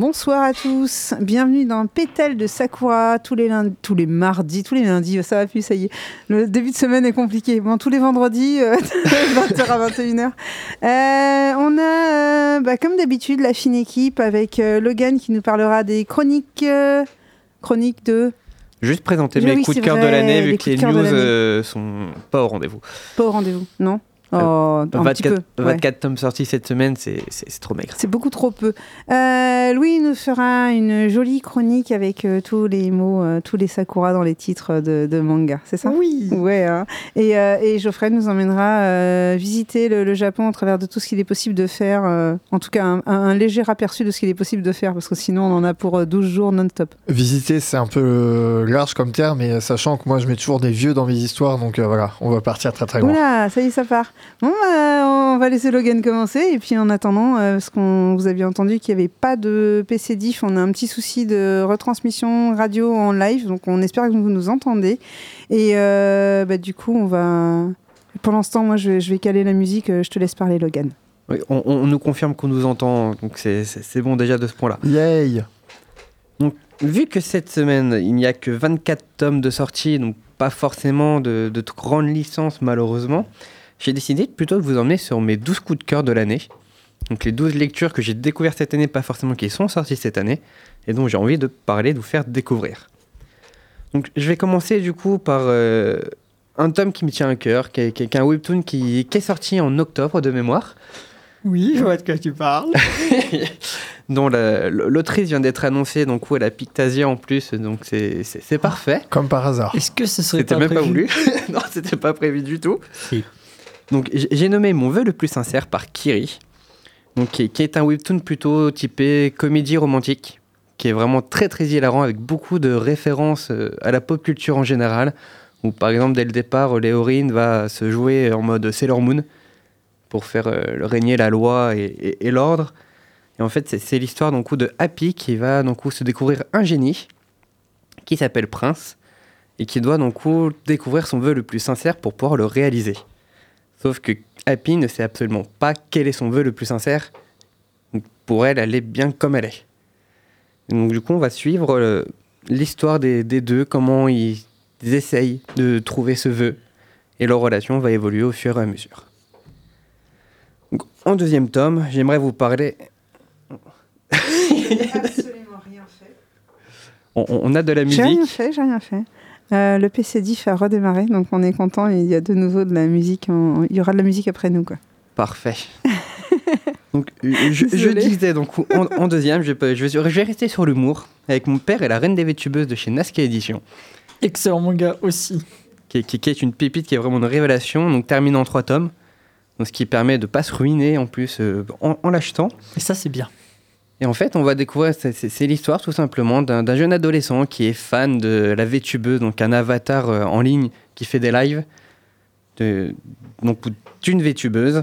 Bonsoir à tous, bienvenue dans Pétale de Sakura, tous les lundis, tous les mardis, tous les lundis, ça va plus, ça y est. Le début de semaine est compliqué. Bon, tous les vendredis, 20h à 21h. Euh, on a, euh, bah, comme d'habitude, la fine équipe avec euh, Logan qui nous parlera des chroniques, euh, chroniques de... Juste présenter Oui, mes coups de cœur de l'année, vu que les news euh, sont pas au rendez-vous. Pas au rendez-vous, non Oh, un petit 24, peu. ouais. 24 tomes sortis cette semaine, c'est trop maigre. C'est beaucoup trop peu. Euh, Louis nous fera une jolie chronique avec euh, tous les mots, euh, tous les sakura dans les titres de, de manga, c'est ça? Oui. Ouais. hein. Et, euh, et Geoffrey nous emmènera euh, visiter le, le Japon au travers de tout ce qu'il est possible de faire. euh, en tout cas, un, un- un léger aperçu de ce qu'il est possible de faire, parce que sinon, on en a pour euh, 12 jours non-stop. Visiter, c'est un peu large comme terme, mais sachant que moi je mets toujours des vieux dans mes histoires, donc euh, voilà, on va partir très très loin. Oula, ça y est, ça part. Bon, bah, on va laisser Logan commencer. Et puis en attendant, euh, parce qu'on vous aviez entendu qu'il n'y avait pas de PC diff, on a un petit souci de retransmission radio en live. Donc on espère que vous nous entendez. Et euh, bah, du coup, on va. Pour l'instant, moi, je vais, je vais caler la musique. euh, Je te laisse parler, Logan. Oui, on, on nous confirme qu'on nous entend, donc c'est- bon déjà de ce point-là. Yay Vu que cette semaine, il n'y a que 24 tomes de sortie, donc pas forcément de, de grandes licences malheureusement, j'ai décidé plutôt de vous emmener sur mes 12 coups de cœur de l'année. Donc les 12 lectures que j'ai découvertes cette année, pas forcément qui sont sorties cette année, et dont j'ai envie de parler, de vous faire découvrir. Donc je vais commencer du coup par euh, un tome qui me tient à cœur, qui est, qui est un webtoon qui, qui est sorti en octobre de mémoire. Oui, je vois de quoi tu parles. dont la- l'autrice vient d'être annoncée, donc où elle a Pictasia en plus, donc c'est c'est- c'est parfait. Comme par hasard. Est-ce que ce serait C'était même pas prévu voulu. non, c'était pas prévu du tout. Si. Donc j'ai nommé Mon vœu le plus sincère par Kiri, donc, qui, est, un webtoon plutôt typé comédie romantique, qui est vraiment très très hilarant avec beaucoup de références euh, à la pop culture en général, où par exemple dès le départ, Léorine va se jouer en mode Sailor Moon pour faire euh, régner la loi et, l'ordre. Et en fait, c'est- c'est l'histoire donc, de Happy qui va donc, se découvrir un génie qui s'appelle Prince et qui doit donc découvrir son vœu le plus sincère pour pouvoir le réaliser. Sauf que Happy ne sait absolument pas quel est son vœu le plus sincère. Pour elle, elle est bien comme elle est. Et donc du coup, on va suivre euh, l'histoire des, des deux, comment ils, ils essayent de trouver ce vœu. Et leur relation va évoluer au fur et à mesure. Donc, en deuxième tome, j'aimerais vous parler... Absolument rien fait. On, on a de la J'ai rien musique. fait, j'ai rien fait. Euh, le PC diff a redémarré, donc on est content. Il y a de nouveau de la musique. en- Il y aura de la musique après nous, quoi. Parfait. donc, euh, je, je disais, donc, en, en deuxième, je, peux- je vais, sur- je vais rester sur l'humour avec mon père et la reine des vétubeuses de chez Nasca Édition, Excellent manga aussi. qui, est- qui- qui est une pépite, qui est vraiment une révélation, donc termine en trois tomes, donc, ce qui permet de pas se ruiner en plus euh, en, en l'achetant. Et ça, c'est bien. Et en fait, on va découvrir, c'est- l'histoire tout simplement d'un jeune adolescent qui est fan de la vétubeuse, donc un avatar euh, en ligne qui fait des lives, d'une vétubeuse,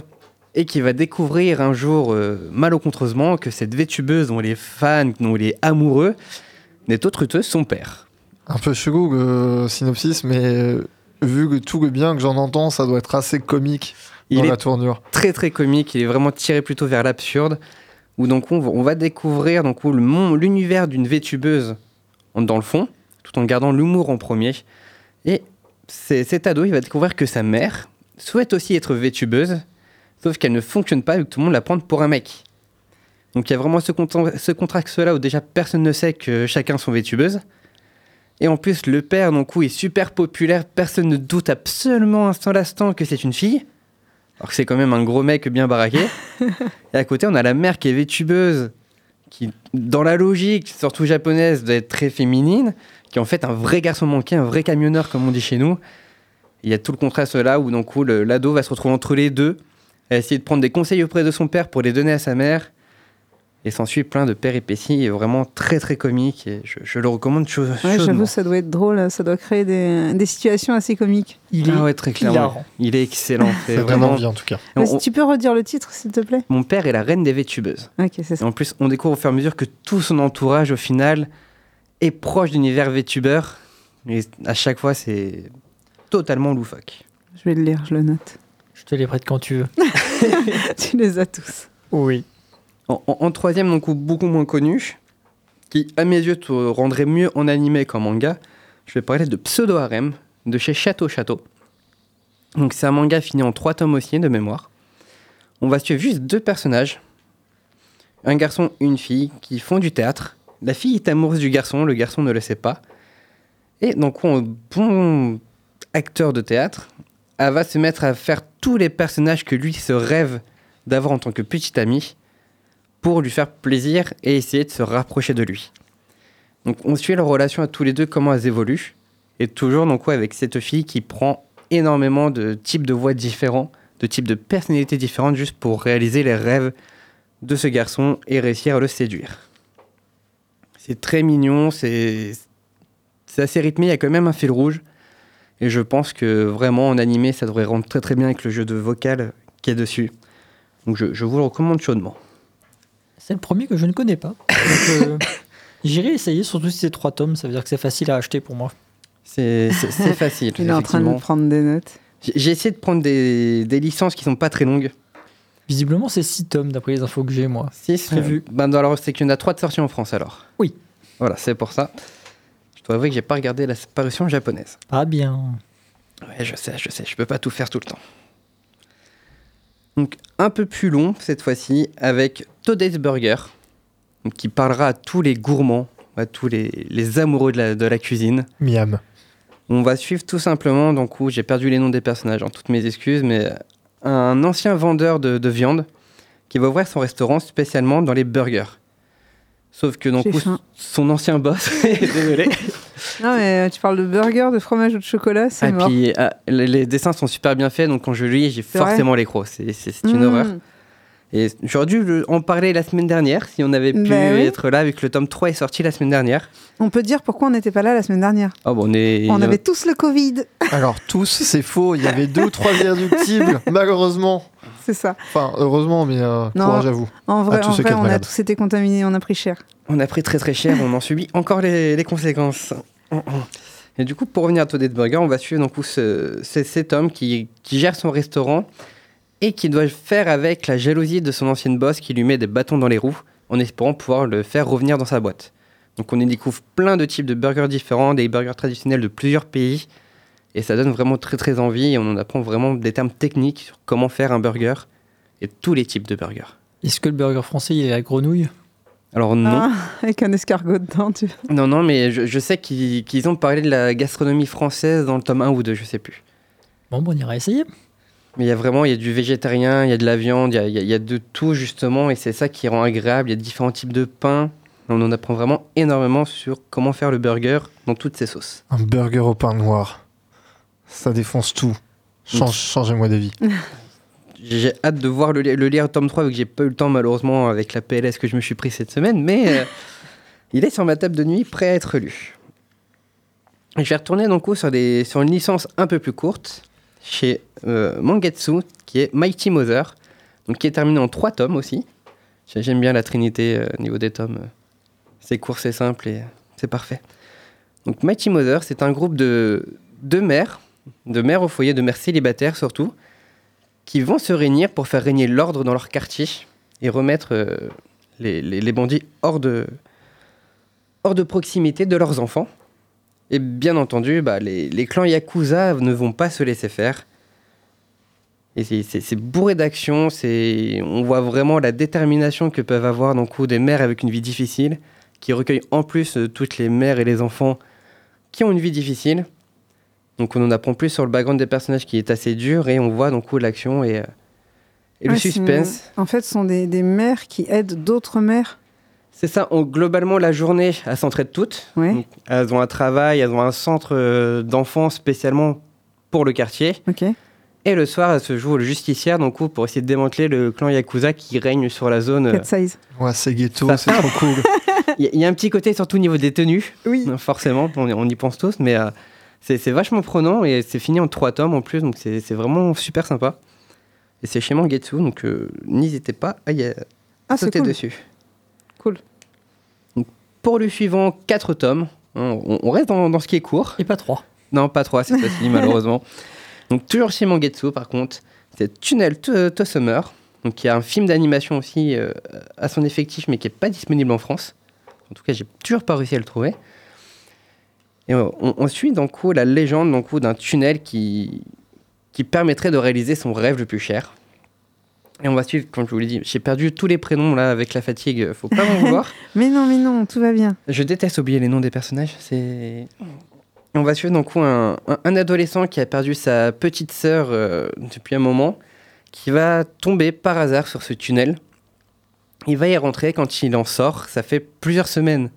et qui va découvrir un jour, euh, malencontreusement, que cette vétubeuse dont il est fan, dont il est amoureux, n'est autre que son père. Un peu chelou le synopsis, mais euh, vu que tout le bien que j'en entends, ça doit être assez comique Il dans est la tournure. très très comique, il est vraiment tiré plutôt vers l'absurde, où donc on va, découvrir donc l'univers d'une vétubeuse dans le fond, tout en gardant l'humour en premier. Et cet ado, il va découvrir que sa mère souhaite aussi être vétubeuse, sauf qu'elle ne fonctionne pas et que tout le monde la prend pour un mec. Donc il y a vraiment ce, ce contraste-là où déjà personne ne sait que chacun sont vétubeuses. Et en plus, le père, donc, où est super populaire, personne ne doute absolument instant que c'est une fille. Alors que c'est quand même un gros mec bien baraqué. et à côté, on a la mère qui est vétubeuse, qui, dans la logique, surtout japonaise, doit être très féminine, qui est en fait un vrai garçon manqué, un vrai camionneur, comme on dit chez nous. Il y a tout le contraste là où, donc, où le- l'ado va se retrouver entre les deux, à essayer de prendre des conseils auprès de son père pour les donner à sa mère. Et s'ensuit plein de péripéties, et vraiment très très comique, et je, je le recommande chaud- Ouais, chaudement. j'avoue, ça doit être drôle. Ça doit créer des, des situations assez comiques. Il est Ah ouais, très clairement. Il est excellent. C'est vraiment bien en tout cas. On- Mais si tu peux redire le titre, s'il te plaît? Mon père est la reine des vétubeuses. Ok, c'est Et ça. en plus, on découvre au fur et à mesure que tout son entourage, au final, est proche d'univers vétubeur. Et à chaque fois, c'est totalement loufoque. Je vais le lire, je le note. Je te les prête quand tu veux. tu les as tous. Oui. En, troisième, donc beaucoup moins connu, qui, à mes yeux, te rendrait mieux en animé qu'en manga, je vais parler de Pseudo Harem de chez Château Château. Donc c'est un manga fini en trois tomes aussi de mémoire. On va suivre juste deux personnages, un garçon et une fille qui font du théâtre. La fille est amoureuse du garçon, le garçon ne le sait pas. Et donc un bon acteur de théâtre, elle va se mettre à faire tous les personnages que lui se rêve d'avoir en tant que petit ami pour lui faire plaisir et essayer de se rapprocher de lui. Donc on suit leur relation à tous les deux, comment elles évoluent. Et toujours donc avec cette fille qui prend énormément de types de voix différents, de types de personnalités différentes juste pour réaliser les rêves de ce garçon et réussir à le séduire. C'est très mignon, c'est c'est assez rythmé, il y a quand même un fil rouge. Et je pense que vraiment en animé, ça devrait rendre très très bien avec le jeu de vocal qui est dessus. Donc je, je vous le recommande chaudement. C'est le premier que je ne connais pas. Donc, euh, J'irai essayer, surtout si c'est trois tomes, ça veut dire que c'est facile à acheter pour moi. C'est c'est- c'est facile. Il est en train de prendre des notes. J'ai j'ai essayé de prendre des, des licences qui sont pas très longues. Visiblement, c'est six tomes d'après les infos que j'ai, moi. Six Prévu. Ben, alors, c'est qu'il y en a trois de sorties en France alors. Oui. Voilà, c'est pour ça. Je dois avouer que j'ai pas regardé la parution japonaise. Ah bien. Ouais, je sais, je sais, je peux pas tout faire tout le temps. Donc, un peu plus long cette fois-ci avec Today's Burger, qui parlera à tous les gourmands, à tous les, les amoureux de la, de la cuisine. Miam. On va suivre tout simplement, donc où j'ai perdu les noms des personnages, en toutes mes excuses, mais un ancien vendeur de, de viande qui va ouvrir son restaurant spécialement dans les burgers. Sauf que donc où son ancien boss, désolé, Non, mais euh, tu parles de burger, de fromage ou de chocolat, c'est Ah, mort. puis, ah, les, les dessins sont super bien faits, donc quand je lis, j'ai forcément les crocs. C'est une Mmh. horreur. Et j'aurais dû le- en parler la semaine dernière, si on avait pu Bah oui. être là, vu que le tome 3 est sorti la semaine dernière. On peut dire pourquoi on n'était pas là la semaine dernière. Oh, bon, on est... on avait tous le Covid, Alors, tous, c'est faux. Il y avait deux ou trois irréductibles, malheureusement. c'est ça. Enfin, heureusement, mais euh, Non. courage à vous. En vrai, tous en vrai on a tous été contaminés, on a pris cher. On a pris très très cher, on en subit encore les, les conséquences. Et du coup, pour revenir à Toadette Burger, on va suivre donc ce, ce- cet homme qui, qui gère son restaurant et qui doit faire avec la jalousie de son ancienne boss qui lui met des bâtons dans les roues en espérant pouvoir le faire revenir dans sa boîte. Donc on y découvre plein de types de burgers différents, des burgers traditionnels de plusieurs pays et ça donne vraiment très très envie et on en apprend vraiment des termes techniques sur comment faire un burger et tous les types de burgers. Est-ce que le burger français, il est à grenouille? Alors non, Ah, avec un escargot dedans, tu Non, non, mais je, je sais qu'ils qu'ils ont parlé de la gastronomie française dans le tome 1 ou 2, je sais plus. Bon, bon, on ira essayer. Mais il y a vraiment, il y a du végétarien, il y a de la viande, il y a, il y a- il y a de tout justement, et c'est ça qui rend agréable. Il y a différents types de pain. On en apprend vraiment énormément sur comment faire le burger dans toutes ses sauces. Un burger au pain noir. Ça défonce tout. Change- Changez-moi d'avis. J'ai hâte de voir le, le lire tome 3, vu que j'ai pas eu le temps malheureusement avec la PLS que je me suis pris cette semaine, mais euh, il est sur ma table de nuit, prêt à être lu. Je vais retourner donc sur, des, sur une licence un peu plus courte, chez euh, Mangetsu, qui est Mighty Mother, donc qui est terminé en trois tomes aussi. J'ai- J'aime bien la trinité euh, au niveau des tomes. C'est court, c'est simple et c'est parfait. Donc Mighty Mother, c'est un groupe de, de mères, de mères au foyer, de mères célibataires surtout, qui vont se réunir pour faire régner l'ordre dans leur quartier et remettre euh, les, les- les bandits hors de, hors de proximité de leurs enfants. Et bien entendu, bah, les, les clans Yakuza ne vont pas se laisser faire. Et c'est- bourré d'action, c'est- on voit vraiment la détermination que peuvent avoir coup des mères avec une vie difficile, qui recueillent en plus euh, toutes les mères et les enfants qui ont une vie difficile. Donc on en apprend plus sur le background des personnages qui est assez dur et on voit donc l'action et, euh, et le Ouais, suspense. En fait, ce sont des, des mères qui aident d'autres mères. C'est ça, on- globalement la journée, elles s'entraident toutes. Ouais. Donc, elles ont un travail, elles ont un centre euh, d'enfants spécialement pour le quartier. Ok. Et le soir, elles se jouent le justicière donc, pour essayer de démanteler le clan Yakuza qui règne sur la zone. Cat size. Ouais, c'est ghetto, Ça c'est trop cool. Il y, a- il y a un petit côté surtout au niveau des tenues, Oui. forcément, on, on y pense tous, mais euh, c'est c'est vachement prenant et c'est fini en trois tomes en plus, donc c'est c'est vraiment super sympa. Et c'est chez Mangetsu, donc euh, n'hésitez pas à y euh, Ah, c'est sauter cool. dessus. Cool. Donc, pour le suivant, quatre tomes. hein, on, on reste dans, dans ce qui est court. Et pas trois. Non, pas trois cette fois-ci, malheureusement. Donc, toujours chez Mangetsu, par contre, c'est Tunnel to, to Summer. Donc, il y a un film d'animation aussi euh, à son effectif, mais qui n'est pas disponible en France. En tout cas, j'ai toujours pas réussi à le trouver. Et on, on suit donc coup la légende d'un tunnel qui qui permettrait de réaliser son rêve le plus cher. Et on va suivre, comme je vous l'ai dit, j'ai perdu tous les prénoms là avec la fatigue, faut pas m'en vouloir. mais non, mais non, tout va bien. Je déteste oublier les noms des personnages. C'est. On va suivre donc un, un, un, adolescent qui a perdu sa petite sœur euh, depuis un moment, qui va tomber par hasard sur ce tunnel. Il va y rentrer quand il en sort. Ça fait plusieurs semaines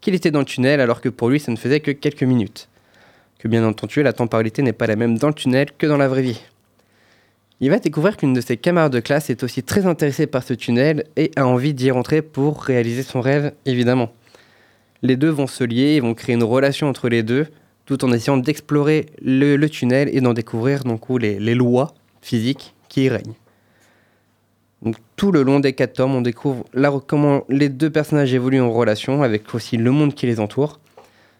qu'il était dans le tunnel, alors que pour lui, ça ne faisait que quelques minutes. Que bien entendu, la temporalité n'est pas la même dans le tunnel que dans la vraie vie. Il va découvrir qu'une de ses camarades de classe est aussi très intéressée par ce tunnel et a envie d'y rentrer pour réaliser son rêve, évidemment. Les deux vont se lier et vont créer une relation entre les deux, tout en essayant d'explorer le, tunnel et d'en découvrir donc les, les, lois physiques qui y règnent. Tout le long des quatre tomes, on découvre comment les deux personnages évoluent en relation avec aussi le monde qui les entoure.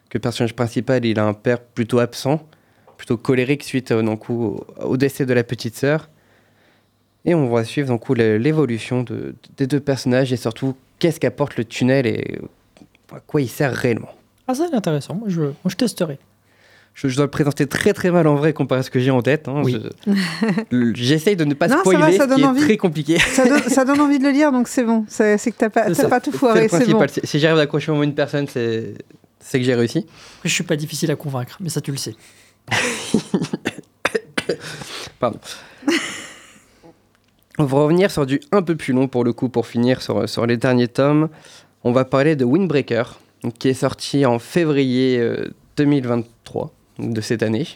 Que le personnage principal, il a un père plutôt absent, plutôt colérique suite euh, donc, au, au, décès de la petite sœur. Et on va suivre donc l'évolution de, des deux personnages et surtout qu'est-ce qu'apporte le tunnel et à quoi il sert réellement. Ah ça c'est intéressant, moi je, moi, je testerai. Je, je, dois le présenter très très mal en vrai comparé à ce que j'ai en tête. Hein. Oui. J'essaye de ne pas non, spoiler, va, ça ce qui est très compliqué. Ça donne, ça donne, envie de le lire, donc c'est bon. C'est que t'as pas, as pas tout foiré, c'est bon. Si j'arrive à accrocher au moins une personne, c'est que j'ai réussi. Je suis pas difficile à convaincre, mais ça tu le sais. Pardon. On va revenir sur du un peu plus long pour le coup, pour finir sur, sur les derniers tomes. On va parler de Windbreaker, qui est sorti en février euh, 2023 de cette année,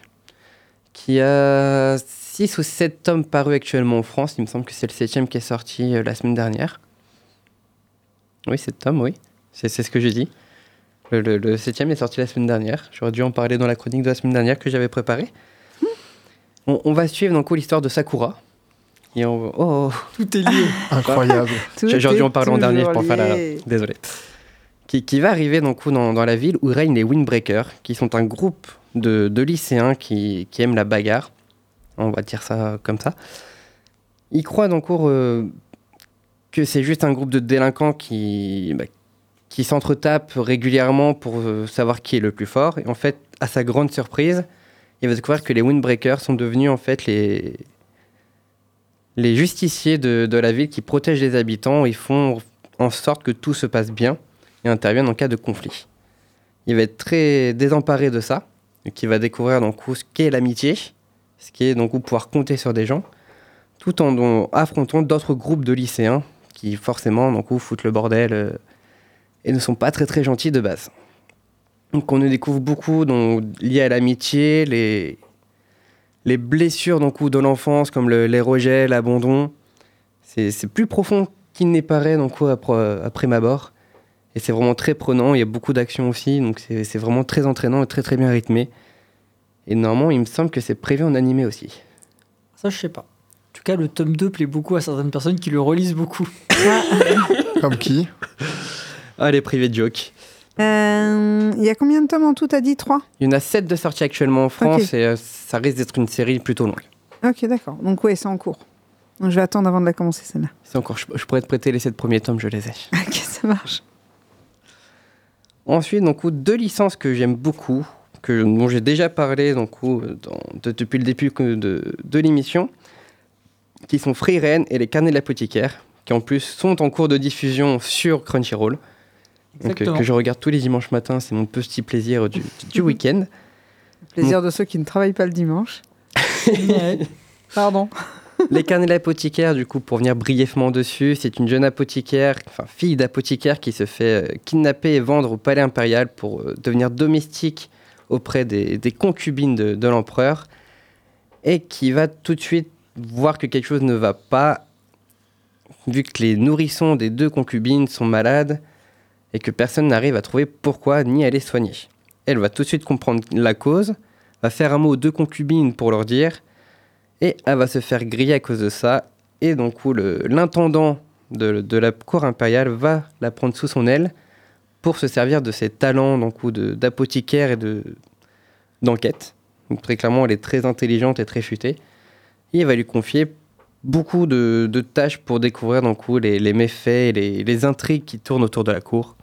qui a 6 ou 7 tomes parus actuellement en France. Il me semble que c'est le 7 qui est sorti euh, la semaine dernière. Oui, 7 tomes, oui. C'est ce que j'ai dit. Le, le, 7 est sorti la semaine dernière. J'aurais dû en parler dans la chronique de la semaine dernière que j'avais préparée. On, on, va suivre donc l'histoire de Sakura. Et on... oh, Tout est lié. Incroyable. J'aurais dû en parler en dernier pour faire la. Désolé. Qui, qui, va arriver donc, dans, dans la ville où règnent les Windbreakers, qui sont un groupe de, de lycéens qui, qui, aiment la bagarre. On va dire ça comme ça. Ils croient donc euh, que c'est juste un groupe de délinquants qui, bah, qui s'entretapent régulièrement pour euh, savoir qui est le plus fort. Et en fait, à sa grande surprise, il va découvrir que les Windbreakers sont devenus en fait les, les justiciers de, de, la ville qui protègent les habitants et font en sorte que tout se passe bien et interviennent en cas de conflit. Il va être très désemparé de ça, qui va découvrir donc ce qu'est l'amitié, ce qui est donc pouvoir compter sur des gens, tout en donc, affrontant d'autres groupes de lycéens qui forcément donc foutent le bordel euh, et ne sont pas très très gentils de base. Donc on découvre beaucoup donc, lié à l'amitié, les, les blessures donc, de l'enfance, comme le, les rejets, l'abandon. C'est plus profond qu'il n'est paraît donc, après, après ma mort. Et c'est vraiment très prenant. Il y a beaucoup d'action aussi. Donc c'est vraiment très entraînant et très très bien rythmé. Et normalement, il me semble que c'est prévu en animé aussi. Ça, je sais pas. En tout cas, le tome 2 plaît beaucoup à certaines personnes qui le relisent beaucoup. Comme qui? Ah, les privés de joke. Il euh, y a combien de tomes en tout, t'as dit 3 Il y en a 7 de sortie actuellement en France okay. et euh, ça risque d'être une série plutôt longue. Ok, d'accord. Donc oui, c'est en cours. Donc, je vais attendre avant de la commencer, celle-là. C'est encore. Je, je, pourrais te prêter les 7 premiers tomes, je les ai. ok, ça marche. Ensuite, donc, deux licences que j'aime beaucoup, que, dont j'ai déjà parlé donc, dans, de, depuis le début de, de l'émission, qui sont Free Ren et les Carnets de l'apothicaire, qui en plus sont en cours de diffusion sur Crunchyroll. Donc, euh, que je regarde tous les dimanches matins, c'est mon petit plaisir du, du week-end. Plaisir de ceux qui ne travaillent pas le dimanche. Pardon. Les carnets de l'apothicaire, du coup, pour venir brièvement dessus, c'est une jeune apothicaire, enfin fille d'apothicaire qui se fait euh, kidnapper et vendre au palais impérial pour euh, devenir domestique auprès des, des concubines de, de l'empereur et qui va tout de suite voir que quelque chose ne va pas vu que les nourrissons des deux concubines sont malades et que personne n'arrive à trouver pourquoi ni à les soigner. Elle va tout de suite comprendre la cause, va faire un mot aux deux concubines pour leur dire, et elle va se faire griller à cause de ça, et donc l'intendant de, de, la cour impériale va la prendre sous son aile pour se servir de ses talents d'apothicaire et d'enquête. très clairement, elle est très intelligente et très futée. Et il va lui confier beaucoup de, de, tâches pour découvrir donc, les, les méfaits et les, les, intrigues qui tournent autour de la cour.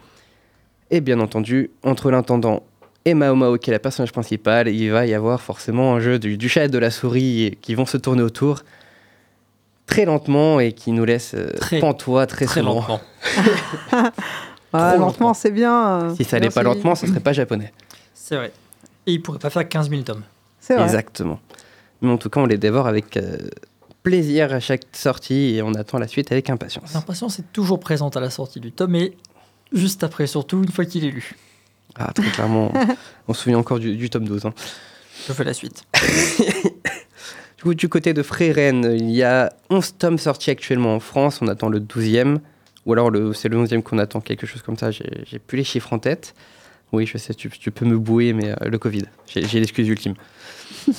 Et bien entendu, entre l'intendant et Mao Mao, qui est la personnage principale, il va y avoir forcément un jeu du, du chat et de la souris qui vont se tourner autour très lentement et qui nous laisse euh, Très- pantois très, Très souvent. lentement. Ah, lentement, lentement. c'est bien. euh, Si ça allait pas lentement, ce serait pas japonais. C'est vrai. Et il pourrait pas faire 15 000 tomes. C'est vrai. Exactement. Mais en tout cas, on les dévore avec euh, plaisir à chaque sortie et on attend la suite avec impatience. L'impatience est toujours présente à la sortie du tome et juste après, surtout une fois qu'il est lu. Ah, très clairement, on se souvient encore du, du tome 12. hein. Je fais la suite. Du coup, du côté de Freiren, il y a 11 tomes sortis actuellement en France. On attend le 12e. Ou alors le- c'est le 11e qu'on attend, quelque chose comme ça. J'ai plus les chiffres en tête. Oui, je sais, tu, tu peux me bouer, mais euh, le Covid. J'ai l'excuse ultime.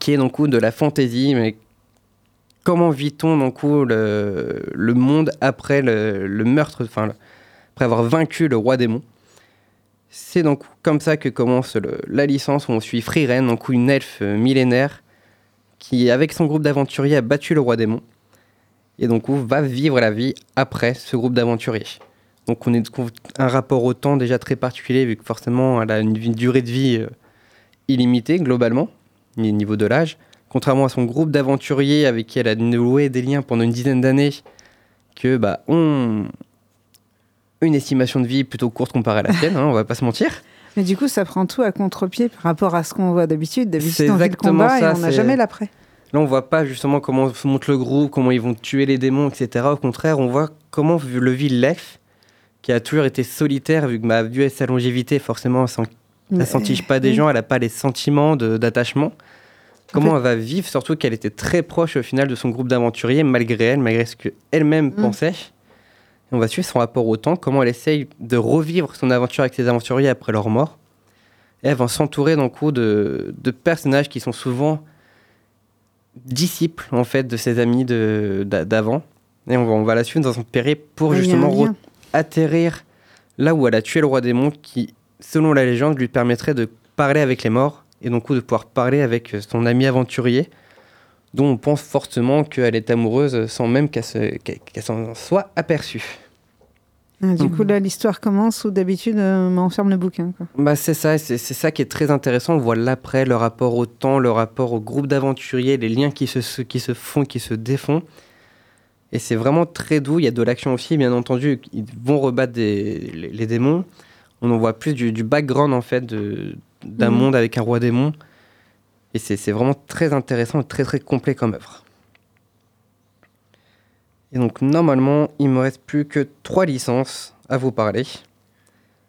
qui est donc coup de la fantaisie, mais comment vit-on le, le monde après le, le meurtre, enfin après avoir vaincu le roi démon C'est donc comme ça que commence la licence où on suit Frieren, donc une elfe millénaire qui, avec son groupe d'aventuriers, a battu le roi démon et donc va vivre la vie après ce groupe d'aventuriers. Donc on est un rapport au temps déjà très particulier vu que forcément elle a une, durée de vie euh, illimitée globalement au niveau de l'âge. Contrairement à son groupe d'aventuriers avec qui elle a noué des liens pendant une dizaine d'années, que bah ont une estimation de vie plutôt courte comparée à la sienne, hein, on va pas se mentir. Mais du coup, ça prend tout à contre-pied par rapport à ce qu'on voit d'habitude. D'habitude, on vit le combat ça, et on n'a jamais l'après. Là, on voit pas justement comment se monte le groupe, comment ils vont tuer les démons, etc. Au contraire, on voit comment le vit l'elfe, qui a toujours été solitaire, vu que ma vu sa longévité, forcément, elle Mais- s'entiche pas des oui. gens, elle n'a pas les sentiments d'attachement. Comment fait- elle va vivre, surtout qu'elle était très proche au final de son groupe d'aventuriers, malgré elle, malgré ce qu'elle-même Mm. pensait. On va suivre son rapport au temps, comment elle essaye de revivre son aventure avec ses aventuriers après leur mort. Et elle va s'entourer d'un coup de, de personnages qui sont souvent disciples en fait de ses amis d'avant. Et on va, on va la suivre dans son périple pour justement atterrir là où elle a tué le roi démon qui, selon la légende, lui permettrait de parler avec les morts et donc de pouvoir parler avec son ami aventurier dont on pense fortement qu'elle est amoureuse sans même qu'elle s'en soit aperçue. Ah, du coup, là, l'histoire commence où d'habitude, euh, on m'enferme le bouquin. Quoi. Bah c'est ça, c'est ça qui est très intéressant. On voit l'après, le rapport au temps, le rapport au groupe d'aventuriers, les liens qui se, qui se font, qui se défont. Et c'est vraiment très doux. Il y a de l'action aussi, bien entendu. Ils vont rebattre des- les, les démons. On en voit plus du, du background en fait d'un Mhm. monde avec un roi démon. Et c'est c'est vraiment très intéressant et très très complet comme œuvre. Et donc normalement, il me reste plus que trois licences à vous parler.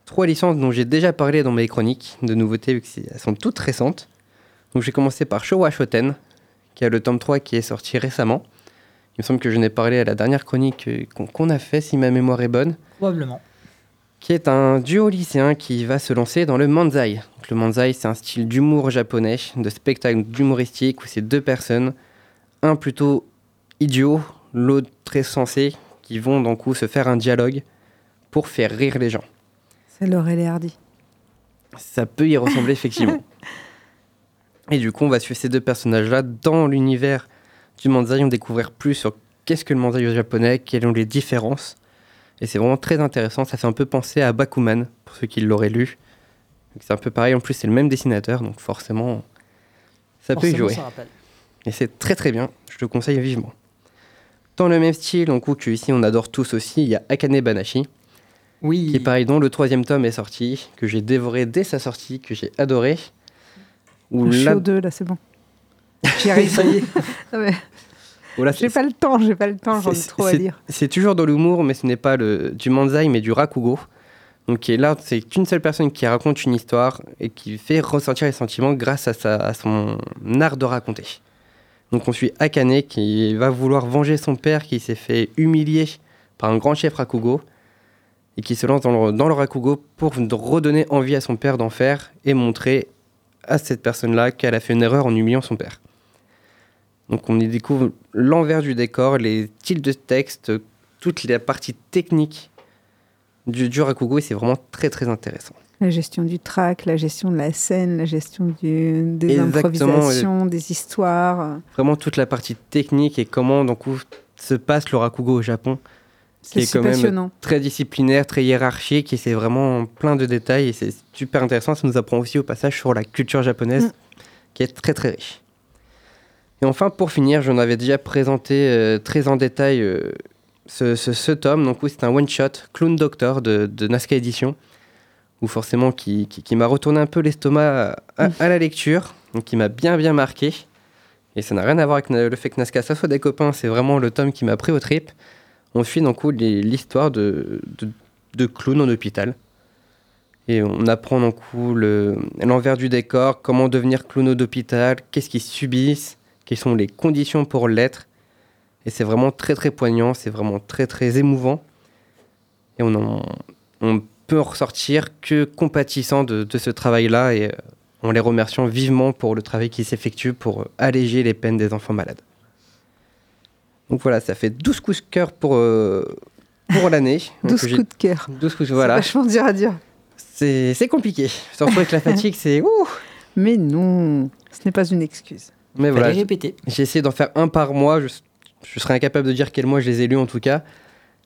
Trois licences dont j'ai déjà parlé dans mes chroniques de nouveautés, vu qu'elles sont toutes récentes. Donc j'ai commencé par Showa Shoten, qui a le tome 3 qui est sorti récemment. Il me semble que je n'ai parlé à la dernière chronique euh, qu'on qu'on a fait, si ma mémoire est bonne Probablement. qui est un duo lycéen qui va se lancer dans le manzai. Donc, le manzai, c'est un style d'humour japonais, de spectacle humoristique où c'est deux personnes, un plutôt idiot, l'autre très sensé, qui vont donc coup se faire un dialogue pour faire rire les gens. C'est Laurel et Hardy. Ça peut y ressembler effectivement. Et du coup, on va suivre ces deux personnages-là dans l'univers du manzai. On découvrir plus sur qu'est-ce que le manzai au japonais, quelles sont les différences. Et c'est vraiment très intéressant. Ça fait un peu penser à Bakuman, pour ceux qui l'auraient lu. C'est un peu pareil. En plus, c'est le même dessinateur, donc forcément, ça peut y jouer. ça. Et c'est très très bien, je te conseille vivement. Dans le même style, donc où que ici on adore tous aussi, il y a Akane Banashi, Oui. qui est pareil dont le troisième tome est sorti, que j'ai dévoré dès sa sortie, que j'ai adoré. Où Le là, show 2, là, c'est bon. J'y arrive. J'ai pas le temps, j'ai pas le temps, j'en ai trop à lire. C'est toujours dans l'humour, mais ce n'est pas le, du manzai, mais du rakugo. Donc là, c'est qu'une seule personne qui raconte une histoire et qui fait ressentir les sentiments grâce à, sa, à son art de raconter. Donc on suit Akane qui va vouloir venger son père qui s'est fait humilier par un grand chef rakugo et qui se lance dans le, dans le rakugo pour redonner envie à son père d'en faire et montrer à cette personne-là qu'elle a fait une erreur en humiliant son père. Donc on y découvre l'envers du décor, les styles de texte, toute la partie technique du, du rakugo et c'est vraiment très très intéressant. La gestion du track, la gestion de la scène, la gestion du, des Exactement, improvisations, des histoires. Vraiment toute la partie technique et comment donc se passe le rakugo au Japon C'est est si quand même passionnant. très disciplinaire, très hiérarchique et c'est vraiment plein de détails et c'est super intéressant. Ça nous apprend aussi au passage sur la culture japonaise Mm. qui est très très riche. Et enfin, pour finir, j'en avais déjà présenté euh, très en détail euh, ce, ce- ce tome. Donc, oui, c'est un one-shot, Clown Doctor de, de Nazca Édition, où forcément qui, qui- qui m'a retourné un peu l'estomac à, à la lecture, donc qui m'a bien bien marqué. Et ça n'a rien à voir avec le fait que Nazca ça soit des copains, c'est vraiment le tome qui m'a pris au trip. On suit donc les- l'histoire de, de, de clowns en hôpital. Et on apprend donc le- l'envers du décor, comment devenir clown d'hôpital, qu'est-ce qu'ils subissent, quelles sont les conditions pour l'être. Et c'est vraiment très très poignant, c'est vraiment très très émouvant. Et on, en- on peut ressortir que compatissant de, de ce travail-là et euh, en les remerciant vivement pour le travail qui s'effectue pour euh, alléger les peines des enfants malades. Donc voilà, ça fait 12 coups de cœur pour, euh, pour l'année. Donc 12 j'ai- coups de cœur. 12 coups, C'est voilà. vachement dur à dire. C'est c'est compliqué. Surtout avec la fatigue, c'est ouh. Mais non, ce n'est pas une excuse. Mais Fallait voilà, j'ai essayé d'en faire un par mois. Je, je serais incapable de dire quel mois je les ai lus en tout cas.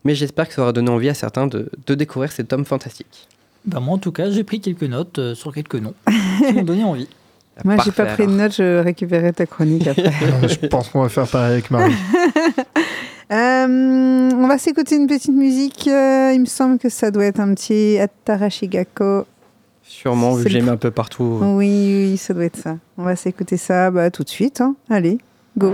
Mais j'espère que ça aura donné envie à certains de, de découvrir ces tomes fantastiques. Bah, moi, en tout cas, j'ai pris quelques notes euh, sur quelques noms qui m'ont donné envie. Moi, j'ai pas pris de notes, je récupérerai ta chronique après. je pense qu'on va faire pareil avec Marie. Euh, on va s'écouter une petite musique. euh, il me semble que ça doit être un petit Atarashigako. Sûrement, vu que j'ai mis un peu partout. Oui, oui, ça doit être ça. On va s'écouter ça bah, tout de suite. hein. Allez, go.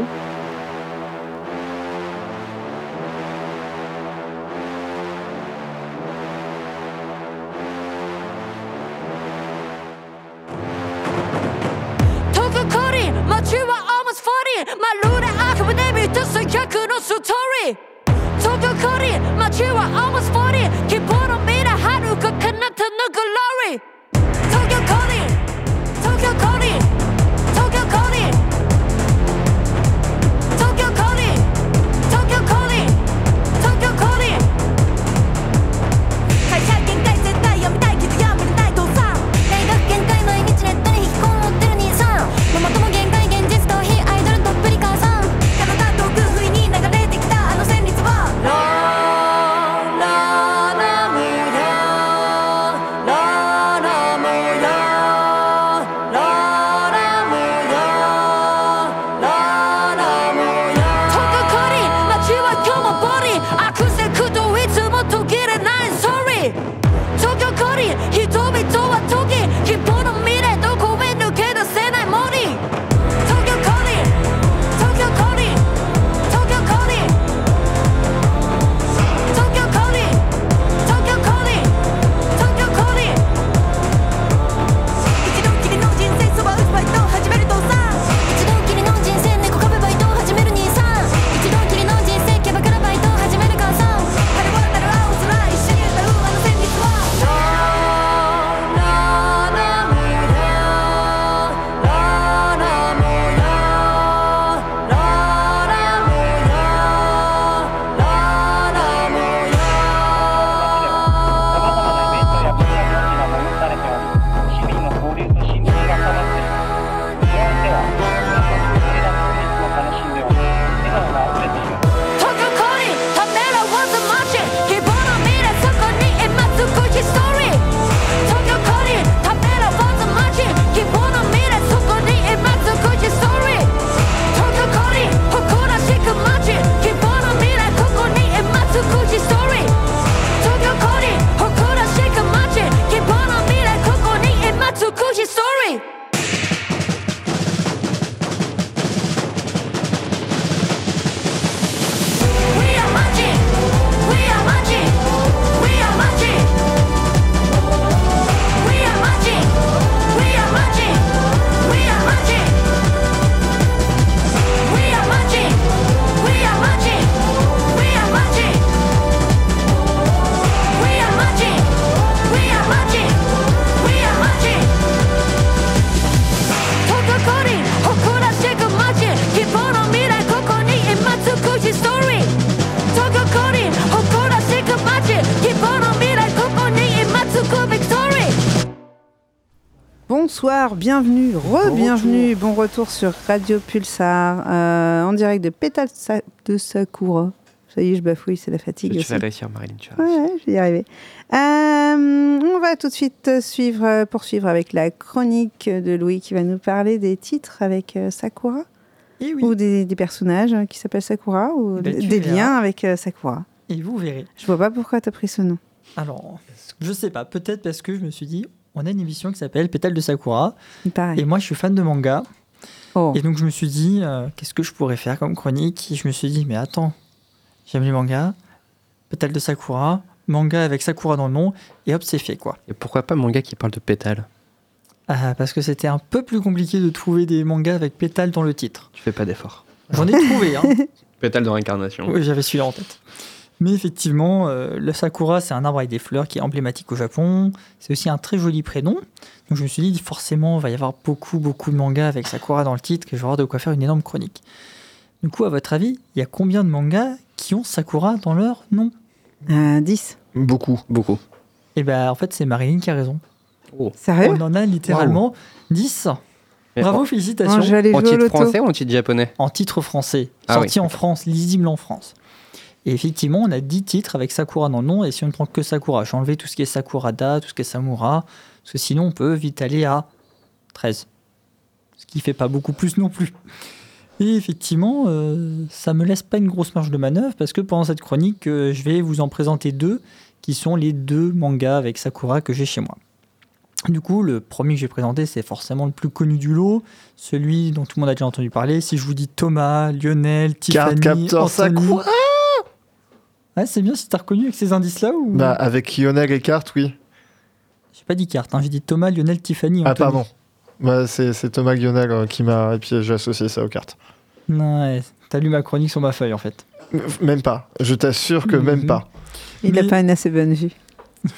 Bienvenue, re-bienvenue, bon retour sur Radio Pulsar, euh, en direct de Pétale de Sakura. Ça y est, je bafouille, c'est la Tu fatigue vas aussi. réussir, Marilyn. Tu vas Ouais, je vais y arriver. Euh, on va tout de suite suivre, poursuivre avec la chronique de Louis qui va nous parler des titres avec euh, Sakura Et oui, ou des, des personnages qui s'appellent Sakura ou Ben, des verras. liens avec Sakura. et vous verrez. Je vois pas pourquoi tu as pris ce nom. Alors, je sais pas, peut-être parce que je me suis dit, on a une émission qui s'appelle Pétale de Sakura, Pareil. et moi je suis fan de manga, Oh. et donc je me suis dit, euh, qu'est-ce que je pourrais faire comme chronique? Et je me suis dit, mais attends, j'aime les mangas, Pétale de Sakura, manga avec Sakura dans le nom, et hop, c'est fait quoi. Et pourquoi pas manga qui parle de pétales? Ah, parce que c'était un peu plus compliqué de trouver des mangas avec pétale dans le titre. Tu fais pas d'effort. J'en ai trouvé, hein. Pétales dans l'incarnation. Oui, j'avais celui-là en tête. Mais effectivement, euh, le sakura, c'est un arbre avec des fleurs qui est emblématique au Japon. C'est aussi un très joli prénom. Donc je me suis dit, forcément, il va y avoir beaucoup, beaucoup de mangas avec sakura dans le titre, que je vais avoir de quoi faire une énorme chronique. Du coup, à votre avis, il y a combien de mangas qui ont sakura dans leur nom? Euh, 10. Beaucoup. Beaucoup. Eh ben, en fait, c'est Marilyn qui a raison. Sérieux? On en a littéralement 10. Mais Bravo, en- félicitations. Non, j'allais En titre français ou en titre japonais? En titre français, Ah sorti oui, en France, lisible en France. Et effectivement, on a 10 titres avec Sakura dans le nom, et si on ne prend que Sakura, j'ai enlevé tout ce qui est Sakurada, tout ce qui est Samura, parce que sinon on peut vite aller à 13. Ce qui fait pas beaucoup plus non plus. Et effectivement, euh, ça me laisse pas une grosse marge de manœuvre, parce que pendant cette chronique, euh, je vais vous en présenter deux, qui sont les deux mangas avec Sakura que j'ai chez moi. Du coup, le premier que j'ai présenté, c'est forcément le plus connu du lot, celui dont tout le monde a déjà entendu parler. Si je vous dis Thomas, Lionel, Card Tiffany, Captor Anthony... Sakura. Ouais, c'est bien si t'as reconnu avec ces indices-là ou... Bah, avec Lionel et Carte, oui. J'ai pas dit carte, hein, j'ai dit Thomas, Lionel, Tiffany, Ah, Anthony. pardon. Bah, c'est c'est Thomas Lionel euh, qui m'a. Et puis j'ai associé ça aux cartes. Non, ouais, t'as lu ma chronique sur ma feuille en fait. Même pas. Je t'assure que même Mhm. pas. Il n'a Mais- pas une assez bonne vue.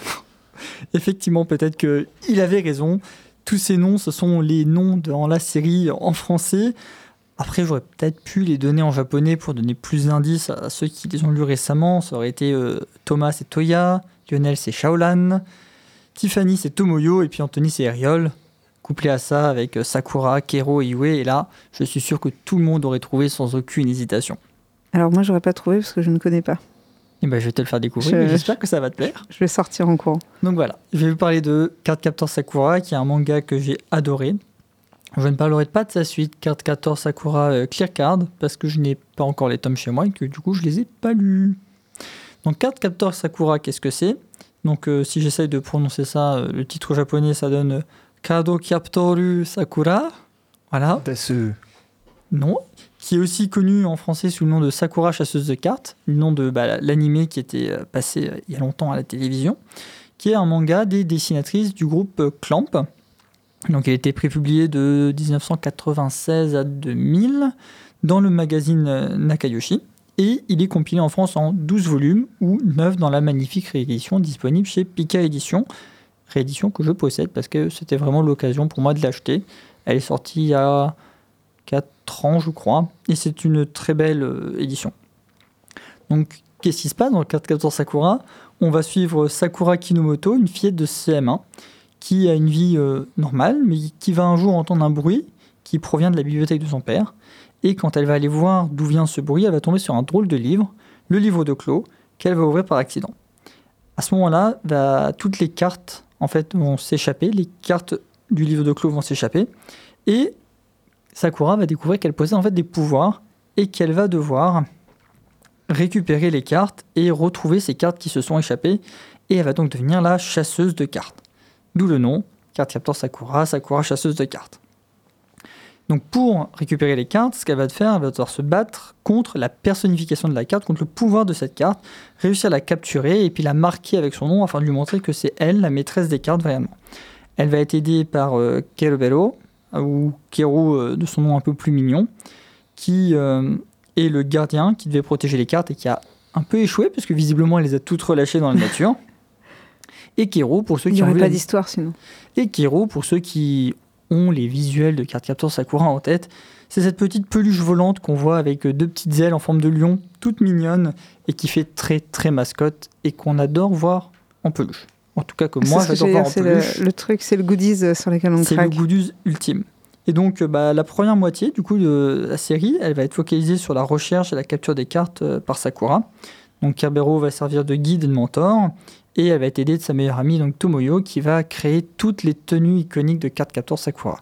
Effectivement, peut-être que il avait raison. Tous ces noms, ce sont les noms dans la série en français. Après, j'aurais peut-être pu les donner en japonais pour donner plus d'indices à ceux qui les ont lus récemment. Ça aurait été euh, Thomas, c'est Toya, Lionel, c'est Shaolan, Tiffany, c'est Tomoyo, et puis Anthony, c'est Eriol. Couplé à ça avec euh, Sakura, Kero et Yue. Et là, je suis sûr que tout le monde aurait trouvé sans aucune hésitation. Alors moi, j'aurais pas trouvé parce que je ne connais pas. Et ben, je vais te le faire découvrir. Je- J'espère que ça va te plaire. Je vais sortir en courant. Donc voilà, je vais vous parler de Card Captor Sakura, qui est un manga que j'ai adoré. Je ne parlerai pas de sa suite, Card Captor Sakura euh, Clear Card, parce que je n'ai pas encore les tomes chez moi et que du coup je les ai pas lus. Donc Card Captor Sakura, qu'est-ce que c'est? Donc euh, si j'essaye de prononcer ça, euh, le titre japonais ça donne Kado Captoru Sakura. Voilà. Non. Qui est aussi connu en français sous le nom de Sakura chasseuse de cartes, le nom de bah, l'animé qui était passé il y a longtemps à la télévision, qui est un manga des dessinatrices du groupe Clamp. Donc il a été prépublié de 1996 à 2000 dans le magazine euh, Nakayoshi. Et il est compilé en France en 12 volumes ou 9 dans la magnifique réédition disponible chez Pika Édition. Réédition que je possède parce que c'était vraiment l'occasion pour moi de l'acheter. Elle est sortie il y a 4 ans, je crois, et c'est une très belle euh, édition. Donc, qu'est-ce qui se passe dans le 414 Sakura? On va suivre Sakura Kinomoto, une fillette de CM1, qui a une vie euh, normale, mais qui va un jour entendre un bruit qui provient de la bibliothèque de son père. Et quand elle va aller voir d'où vient ce bruit, elle va tomber sur un drôle de livre, le livre de Clos, qu'elle va ouvrir par accident. À ce moment-là, va- toutes les cartes en fait vont s'échapper, les cartes du livre de Clos vont s'échapper, et Sakura va découvrir qu'elle possède des pouvoirs et qu'elle va devoir récupérer les cartes et retrouver ces cartes qui se sont échappées et elle va donc devenir la chasseuse de cartes. D'où le nom, carte captor Sakura, Sakura chasseuse de cartes. Donc pour récupérer les cartes, ce qu'elle va faire, elle va devoir se battre contre la personnification de la carte, contre le pouvoir de cette carte, réussir à la capturer et puis la marquer avec son nom afin de lui montrer que c'est elle la maîtresse des cartes réellement. Elle va être aidée par euh, ou Kero euh, de son nom un peu plus mignon, qui euh, est le gardien qui devait protéger les cartes et qui a un peu échoué parce que visiblement elle les a toutes relâchées dans la nature. Et Kero pour ceux Il qui n'y ont aurait pas d'histoire sinon. et Kero, pour ceux qui ont les visuels de Card Captor Sakura en tête, c'est cette petite peluche volante qu'on voit avec deux petites ailes en forme de lion, toute mignonne, et qui fait très très mascotte, et qu'on adore voir en peluche. En tout cas que moi j'adore voir en peluche. le, le truc, c'est le goodies euh, sur lequel on C'est le goodies ultime. Et donc, euh, bah, la première moitié du coup de la série, elle va être focalisée sur la recherche et la capture des cartes euh, par Sakura. Donc, Kerbero va servir de guide et de mentor, et elle va être aidée de sa meilleure amie, donc Tomoyo, qui va créer toutes les tenues iconiques de carte capture Sakura.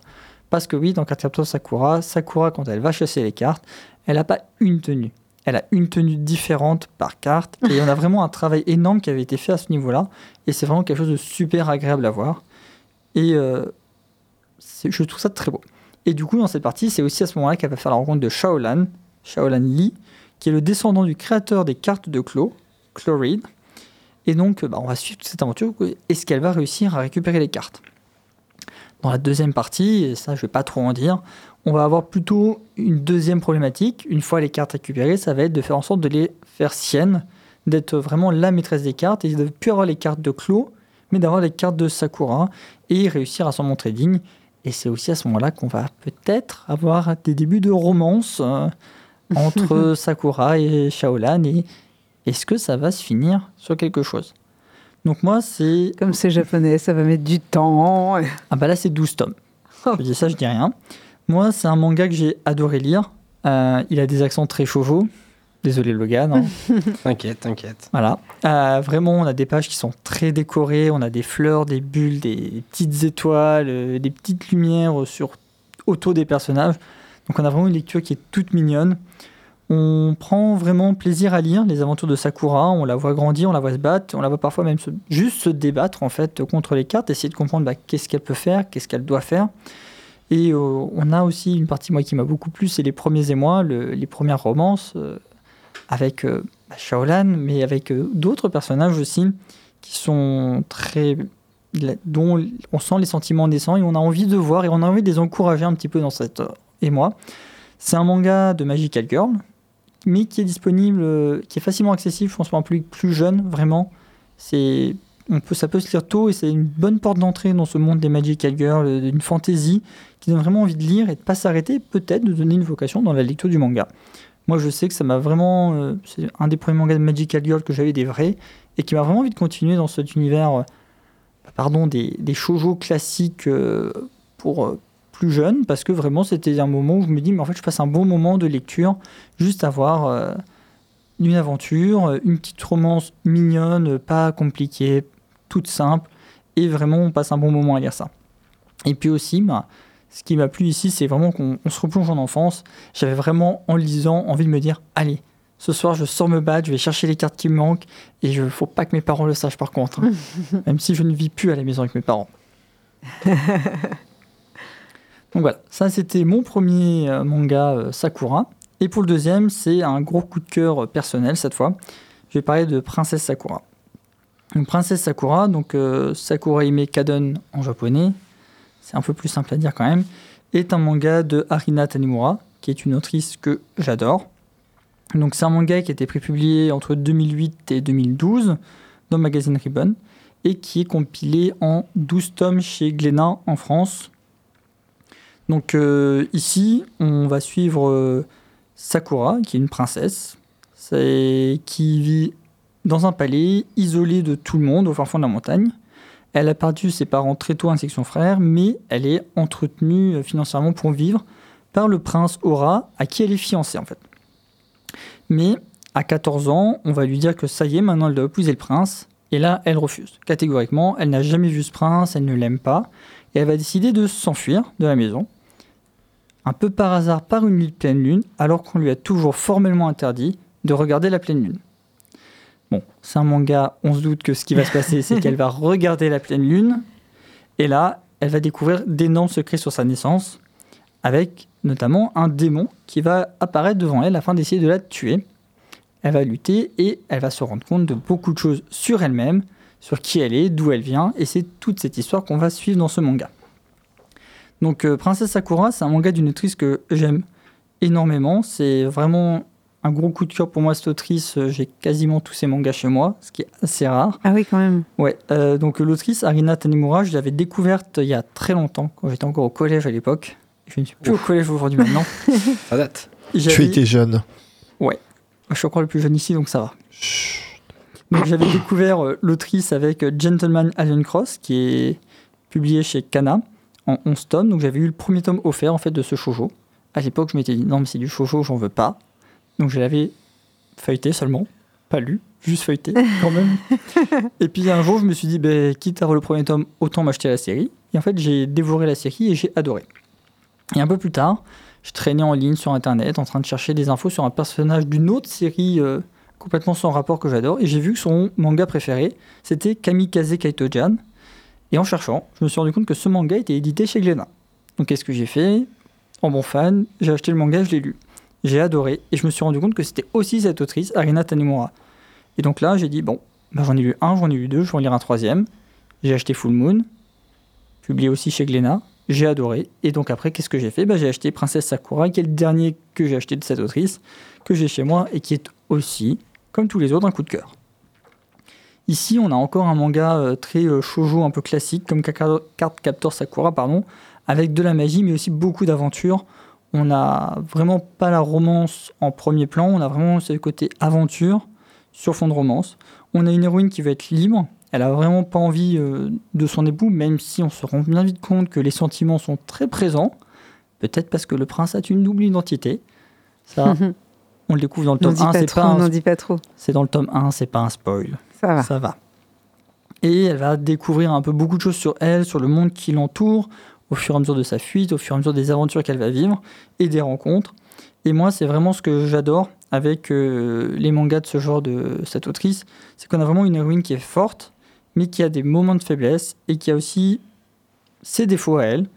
Parce que oui, dans carte capture Sakura, Sakura, quand elle va chasser les cartes, elle n'a pas une tenue. Elle a une tenue différente par carte, et on a vraiment un travail énorme qui avait été fait à ce niveau-là, et c'est vraiment quelque chose de super agréable à voir. Et euh, je trouve ça très beau. Et du coup, dans cette partie, c'est aussi à ce moment-là qu'elle va faire la rencontre de Shaolan, Shaolan Lee, qui est le descendant du créateur des cartes de Clo, Chloride. Et donc, bah, on va suivre cette aventure. Est-ce qu'elle va réussir à récupérer les cartes Dans la deuxième partie, et ça, je vais pas trop en dire, on va avoir plutôt une deuxième problématique. Une fois les cartes récupérées, ça va être de faire en sorte de les faire siennes, d'être vraiment la maîtresse des cartes et de ne plus avoir les cartes de Clo, mais d'avoir les cartes de Sakura et réussir à s'en montrer digne. Et c'est aussi à ce moment-là qu'on va peut-être avoir des débuts de romance euh, entre Sakura et Shaolan. Et est-ce que ça va se finir sur quelque chose? Donc moi, c'est... Comme c'est japonais, ça va mettre du temps. Ah bah là, c'est 12 tomes. Je dis ça, je dis rien. Moi, c'est un manga que j'ai adoré lire. Euh, il a des accents très chauveau. Désolé Logan. hein. T'inquiète, t'inquiète. Voilà. Euh, vraiment, on a des pages qui sont très décorées. On a des fleurs, des bulles, des petites étoiles, euh, des petites lumières sur, autour des personnages. Donc, on a vraiment une lecture qui est toute mignonne. On prend vraiment plaisir à lire les aventures de Sakura. On la voit grandir, on la voit se battre. On la voit parfois même se- juste se débattre en fait contre les cartes, essayer de comprendre bah, qu'est-ce qu'elle peut faire, qu'est-ce qu'elle doit faire. Et euh, on a aussi une partie moi qui m'a beaucoup plu, c'est les premiers émois, le- les premières romances euh, avec euh, bah, Shaolan, mais avec d'autres personnages aussi qui sont très dont on sent les sentiments naissants et on a envie de voir et on a envie de les encourager un petit peu dans euh, émoi. C'est un manga de Magical Girl, mais qui est disponible, euh, qui est facilement accessible, je pense pour un public plus jeune, vraiment. On peut, ça peut se lire tôt et c'est une bonne porte d'entrée dans ce monde des Magical Girl, euh, d'une fantaisie qui donne vraiment envie de lire et de pas s'arrêter, peut-être de donner une vocation dans la lecture du manga. Moi, je sais que ça m'a vraiment, euh, c'est un des premiers mangas de Magical Girl que j'avais des vrais et qui m'a vraiment envie de continuer dans cet univers, pardon, des, des shoujo classiques pour plus jeunes, parce que vraiment c'était un moment où je me dis, mais en fait, je passe un bon moment de lecture, juste avoir euh, une aventure, euh, une petite romance mignonne, pas compliquée, toute simple, et vraiment on passe un bon moment à lire ça. Et puis aussi, bah, ce qui m'a plu ici, c'est vraiment qu'on on se replonge en enfance. J'avais vraiment, en lisant, envie de me dire, allez, ce soir, je sors me battre, je vais chercher les cartes qui me manquent, et il ne faut pas que mes parents le sachent par contre. hein. Même si je ne vis plus à la maison avec mes parents. Donc voilà, ça c'était mon premier euh, manga euh, Sakura. Et pour le deuxième, c'est un gros coup de cœur euh, personnel cette fois. Je vais parler de Princesse Sakura. Donc, Princesse Sakura, donc euh, Sakura Kadon en japonais, c'est un peu plus simple à dire quand même, est un manga de Harina Tanimura, qui est une autrice que j'adore. Donc c'est un manga qui a été prépublié entre 2008 et 2012 dans le magazine Ribbon et qui est compilé en 12 tomes chez Glénat en France. Donc euh, ici, on va suivre euh, Sakura, qui est une princesse, qui vit dans un palais, isolée de tout le monde, au fin fond de la montagne. Elle a perdu ses parents très tôt ainsi que son frère, mais elle est entretenue euh, financièrement pour vivre par le prince Aura, à qui elle est fiancée en fait. Mais à 14 ans, on va lui dire que ça y est, maintenant elle doit épouser le prince. Et là, elle refuse. Catégoriquement, elle n'a jamais vu ce prince, elle ne l'aime pas. Et elle va décider de s'enfuir de la maison. Un peu par hasard, par une nuit de pleine lune, alors qu'on lui a toujours formellement interdit de regarder la pleine lune. Bon, c'est un manga, on se doute que ce qui va se passer, c'est qu'elle va regarder la pleine lune. Et là, elle va découvrir d'énormes secrets sur sa naissance, avec notamment un démon qui va apparaître devant elle afin d'essayer de la tuer. Elle va lutter et elle va se rendre compte de beaucoup de choses sur elle-même, sur qui elle est, d'où elle vient, et c'est toute cette histoire qu'on va suivre dans ce manga. Donc euh, Princesse Sakura, c'est un manga d'une autrice que j'aime énormément. C'est vraiment un gros coup de cœur pour moi cette autrice. Euh, J'ai quasiment tous ses mangas chez moi, ce qui est assez rare. Ah oui, quand même. Ouais, euh, donc l'autrice Arina Tanimura, je l'avais découverte il y a très longtemps, quand j'étais encore au collège à l'époque. Je ne suis plus au collège aujourd'hui maintenant. Ça date. Tu étais jeune. Je suis encore le plus jeune ici, donc ça va. Donc j'avais découvert l'autrice avec Gentleman Alien Cross, qui est publié chez Kana en 11 tomes. Donc j'avais eu le premier tome offert en fait de ce shoujo. À l'époque, je m'étais dit non, mais c'est du shoujo, j'en veux pas. Donc je l'avais feuilleté seulement, pas lu, juste feuilleté quand même. et puis un jour, je me suis dit, ben, quitte à avoir le premier tome, autant m'acheter la série. Et en fait, j'ai dévoré la série et j'ai adoré. Et un peu plus tard, je traînais en ligne sur internet en train de chercher des infos sur un personnage d'une autre série euh, complètement sans rapport que j'adore. Et j'ai vu que son manga préféré, c'était Kamikaze Kaito-jan. Et en cherchant, je me suis rendu compte que ce manga était édité chez Glénat. Donc qu'est-ce que j'ai fait? En bon fan, j'ai acheté le manga, je l'ai lu. J'ai adoré et je me suis rendu compte que c'était aussi cette autrice, Arina Tanemura. Et donc là, j'ai dit, bon, bah, j'en ai lu un, j'en ai lu deux, je vais en lire un troisième. J'ai acheté Full Moon, publié aussi chez Glénat. J'ai adoré. Et donc après, qu'est-ce que j'ai fait? Bah, J'ai acheté Princesse Sakura, qui est le dernier que j'ai acheté de cette autrice, que j'ai chez moi et qui est aussi, comme tous les autres, un coup de cœur. Ici, on a encore un manga euh, très euh, shoujo, un peu classique, comme Card Captor Sakura, pardon, avec de la magie, mais aussi beaucoup d'aventures. On n'a vraiment pas la romance en premier plan, on a vraiment ce côté aventure sur fond de romance. On a une héroïne qui veut être libre, elle a vraiment pas envie euh, de son époux, même si on se rend bien vite compte que les sentiments sont très présents. Peut-être parce que le prince a une double identité. Ça, on le découvre dans le tome dis 1, pas c'est trop, pas, un- pas trop. c'est dans le tome 1, c'est pas un spoil. Ça va. Et elle va découvrir un peu beaucoup de choses sur elle, sur le monde qui l'entoure, au fur et à mesure de sa fuite, au fur et à mesure des aventures qu'elle va vivre et des rencontres. Et moi, c'est vraiment ce que j'adore avec euh, les mangas de ce genre de cette autrice, c'est qu'on a vraiment une héroïne qui est forte, mais qui a des moments de faiblesse et qui a aussi ses défauts à elle.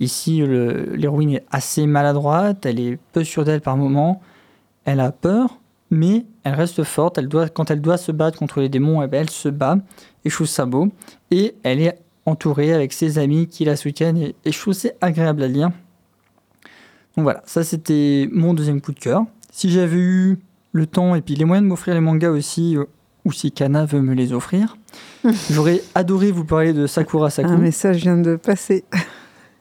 Ici, l'héroïne est assez maladroite, elle est peu sûre d'elle par moments, elle a peur, mais elle reste forte. Elle doit, quand elle doit se battre contre les démons, eh ben, elle se bat. Et je trouve ça beau. Et elle est entourée avec ses amis qui la soutiennent. Et, et je trouve c'est agréable à lire. Donc voilà, ça c'était mon deuxième coup de cœur. Si j'avais eu le temps et puis les moyens de m'offrir les mangas aussi, euh, ou si Kana veut me les offrir, j'aurais adoré vous parler de Sakura Saku. Un message vient de passer.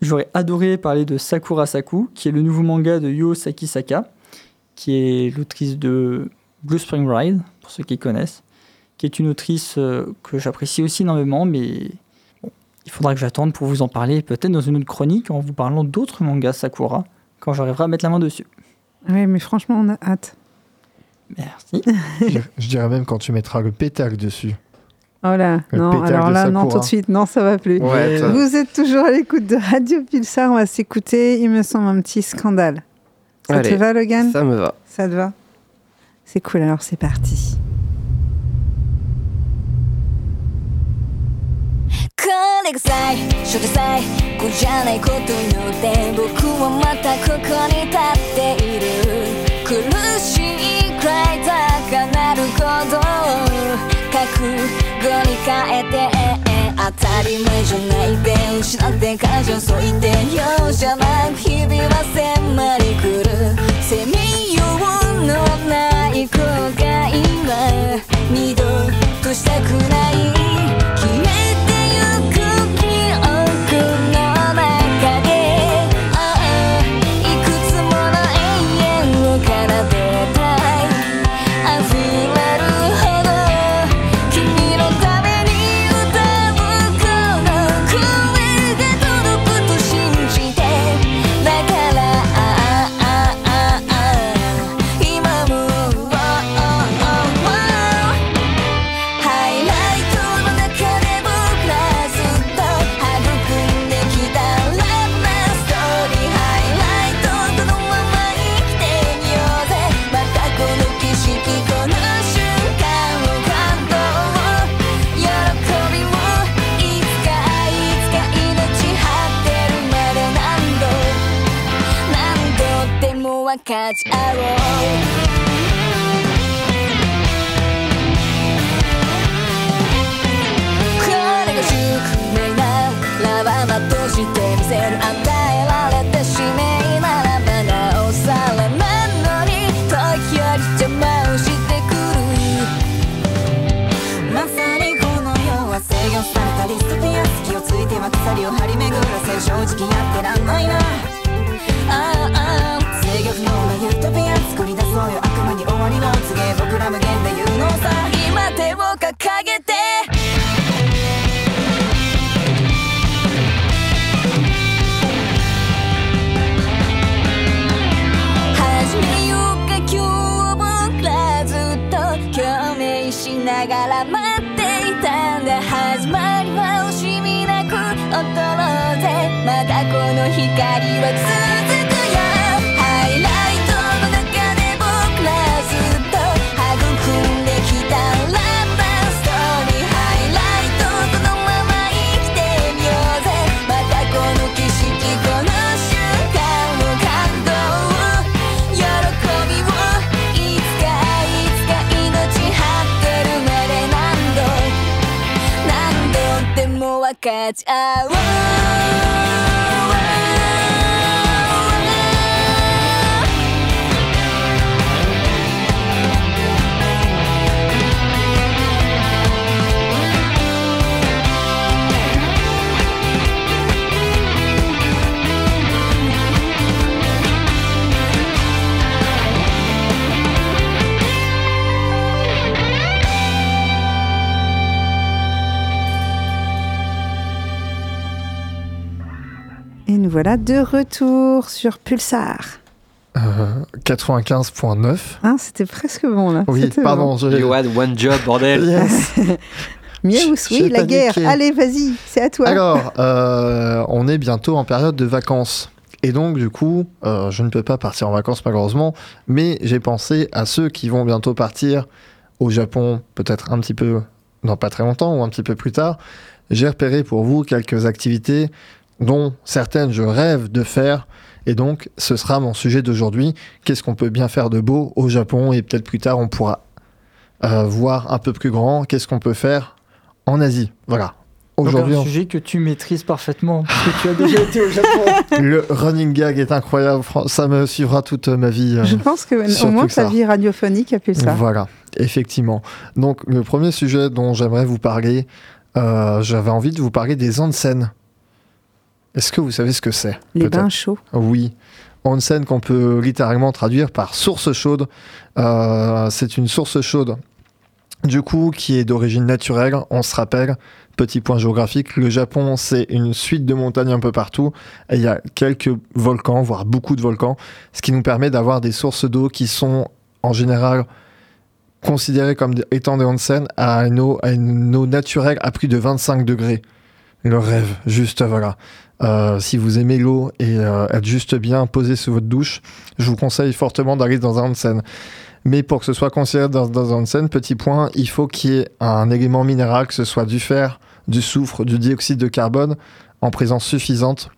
J'aurais adoré parler de Sakura Saku, qui est le nouveau manga de Yo Sakisaka, qui est l'autrice de Blue Spring Ride, pour ceux qui connaissent, qui est une autrice euh, que j'apprécie aussi énormément, mais bon, il faudra que j'attende pour vous en parler, peut-être dans une autre chronique, en vous parlant d'autres mangas Sakura, quand j'arriverai à mettre la main dessus. Oui, mais franchement, on a hâte. Merci. je, je dirais même quand tu mettras le pétale dessus. Oh là, Le non, alors là, non, tout de suite, non, ça va plus. Ouais, Vous êtes toujours à l'écoute de Radio Pulsar, on va s'écouter, il me semble, un petit scandale. Ça Allez, te va, Logan? Ça me va. Ça te va? C'est cool, alors c'est parti. 当たり前じゃないで失って感情そいて容赦なく日々は迫り来る。責めようのない後悔は二度としたくない。ち合」「これが宿命ならばまとして見せる」「与えられた使命ならばなおさらなのに時より邪魔をしてくる」「まさにこの世は制御されたリストピア」「をついては鎖を張り巡らせ正直やって踊ろうぜ。またこの光は続く it's a world. Voilà de retour sur Pulsar. Euh, 95.9. Hein, C'était presque bon là. Oui, C'était pardon. je- You had one job, bordel. Yes. bon. J'ai oui, la guerre. Allez, vas-y, c'est à toi. Alors, euh, on est bientôt en période de vacances. Et donc, du coup, euh, je ne peux pas partir en vacances malheureusement, mais j'ai pensé à ceux qui vont bientôt partir au Japon, peut-être un petit peu, dans pas très longtemps ou un petit peu plus tard. J'ai repéré pour vous quelques activités dont certaines je rêve de faire. Et donc, ce sera mon sujet d'aujourd'hui. Qu'est-ce qu'on peut bien faire de beau au Japon Et peut-être plus tard, on pourra euh, voir un peu plus grand. Qu'est-ce qu'on peut faire en Asie? Voilà. Aujourd'hui, un on- sujet que tu maîtrises parfaitement, parce que tu as déjà été au Japon. Le running gag est incroyable, ça me suivra toute ma vie. euh, Je pense que au moins ta vie radiophonique a Pulsar. Voilà, effectivement. Donc le premier sujet dont j'aimerais vous parler, euh, j'avais envie de vous parler des onsen. Est-ce que vous savez ce que c'est Les bains chauds. Oui. Onsen qu'on peut littéralement traduire par source chaude. Euh, c'est une source chaude, du coup, qui est d'origine naturelle. On se rappelle, petit point géographique, le Japon, c'est une suite de montagnes un peu partout. Et il y a quelques volcans, voire beaucoup de volcans, ce qui nous permet d'avoir des sources d'eau qui sont en général considérées comme étant des onsen à une eau, à une eau naturelle à plus de 25 degrés. Le rêve, juste voilà. Euh, si vous aimez l'eau et euh, être juste bien posé sous votre douche, je vous conseille fortement d'aller dans un onsen. Mais pour que ce soit considéré dans, un onsen, petit point, il faut qu'il y ait un élément minéral, que ce soit du fer, du soufre, du dioxyde de carbone, en présence suffisante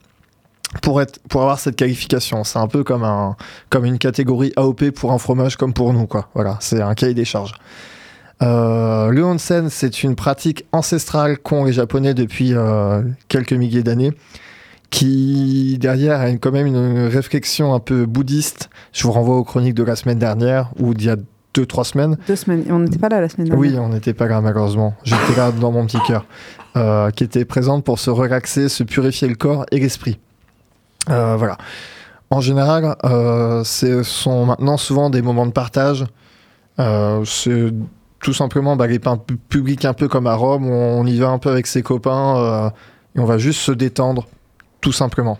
pour, être, pour avoir cette qualification. C'est un peu comme, un, comme une catégorie AOP pour un fromage comme pour nous. Quoi. Voilà, c'est un cahier des charges. Euh, le onsen, c'est une pratique ancestrale qu'ont les Japonais depuis euh, quelques milliers d'années, qui derrière a quand même une réflexion un peu bouddhiste. Je vous renvoie aux chroniques de la semaine dernière ou d'il y a deux trois semaines. Deux semaines. On n'était pas là la semaine dernière. Oui, on n'était pas là malheureusement. J'étais là dans mon petit cœur, euh, qui était présente pour se relaxer, se purifier le corps et l'esprit. Euh, voilà. En général, euh, ce sont maintenant souvent des moments de partage. Euh, c'est tout simplement bah, les pains pu- publics un peu comme à Rome, où on y va un peu avec ses copains et on va juste se détendre, tout simplement.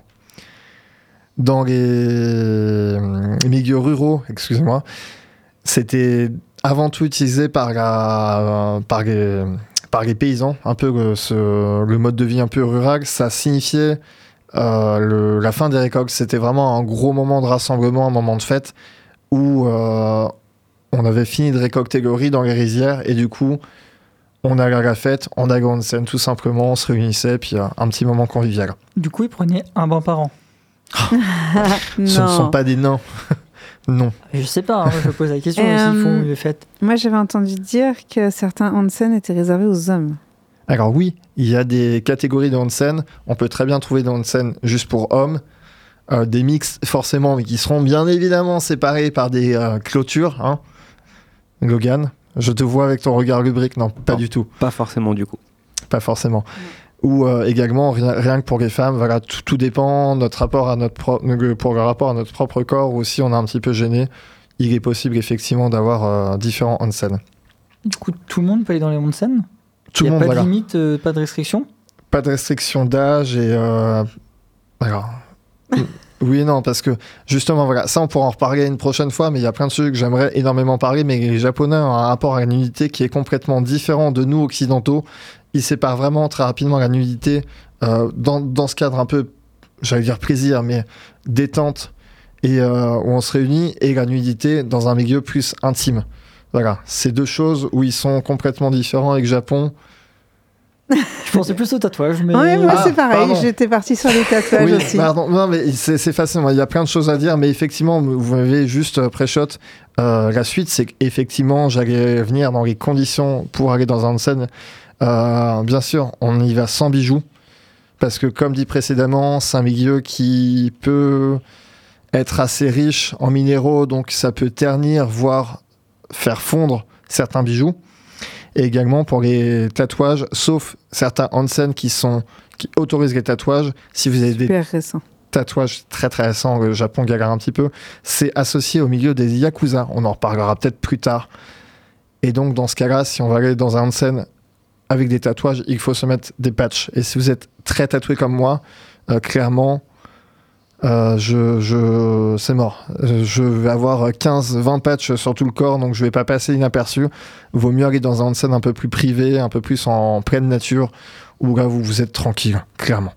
Dans les euh, milieux ruraux, excusez-moi, c'était avant tout utilisé par, les, paysans, un peu le, ce- le mode de vie un peu rural. Ça signifiait euh, la fin des récoltes. C'était vraiment un gros moment de rassemblement, un moment de fête où euh, on avait fini de récolter le riz dans les rizières et du coup, on allait à la fête, on allait en scène tout simplement, on se réunissait, puis euh, un petit moment convivial. Du coup, ils prenaient un bain par an. non. Ce ne sont pas des nains. non. Je sais pas, hein, je pose la question Euh, s'ils font une fête. Moi, j'avais entendu dire que certains onsen étaient réservés aux hommes. Alors oui, il y a des catégories de onsen. On peut très bien trouver des onsen juste pour hommes. Euh, des mix forcément, mais qui seront bien évidemment séparés par des euh, clôtures. Hein. Logan, je te vois avec ton regard lubrique. Non, pas Non. du tout. Pas forcément du coup. Pas forcément. Ou euh, également, rien, rien que pour les femmes, voilà, tout, tout dépend. Notre rapport à notre pro- euh, pour le rapport à notre propre corps aussi, on est un petit peu gêné. Il est possible effectivement d'avoir euh, différents onsen. Du coup, tout le monde peut aller dans les onsen Tout Il le n'y a monde, pas voilà. de limite, euh, pas de restriction? Pas de restriction d'âge et euh, alors Oui non, parce que justement, voilà, ça on pourra en reparler une prochaine fois, mais il y a plein de sujets que j'aimerais énormément parler, mais les Japonais ont un rapport à la nudité qui est complètement différent de nous occidentaux. Ils séparent vraiment très rapidement la nudité euh, dans, dans ce cadre un peu, j'allais dire plaisir, mais détente, et euh, où on se réunit, et la nudité dans un milieu plus intime. Voilà, c'est deux choses où ils sont complètement différents avec le Japon. Je pensais plus au tatouage, mais. Ouais, moi Ah, c'est pareil, pardon. j'étais partie sur les tatouages Oui, aussi. pardon. Non, mais c'est facile. Il y a plein de choses à dire, mais effectivement, vous m'avez juste euh, pré-shot. Euh, la suite, c'est qu'effectivement, j'allais venir dans les conditions pour aller dans un. Euh, bien sûr, on y va sans bijoux, parce que comme dit précédemment, c'est un milieu qui peut être assez riche en minéraux, donc ça peut ternir, voire faire fondre certains bijoux. Et également pour les tatouages, sauf certains onsen qui sont qui autorisent les tatouages. Si vous avez des Super récent. tatouages très très récents, le Japon galère un petit peu, c'est associé au milieu des yakuza. On en reparlera peut-être plus tard. Et donc dans ce cas-là, si on va aller dans un onsen avec des tatouages, il faut se mettre des patchs. Et si vous êtes très tatoué comme moi, euh, clairement, euh, je, c'est mort. Euh, Je vais avoir 15-20 patchs sur tout le corps, donc je vais pas passer inaperçu. Vaut mieux aller dans un onsen un peu plus privé, un peu plus en pleine nature, où là vous, vous êtes tranquille, clairement.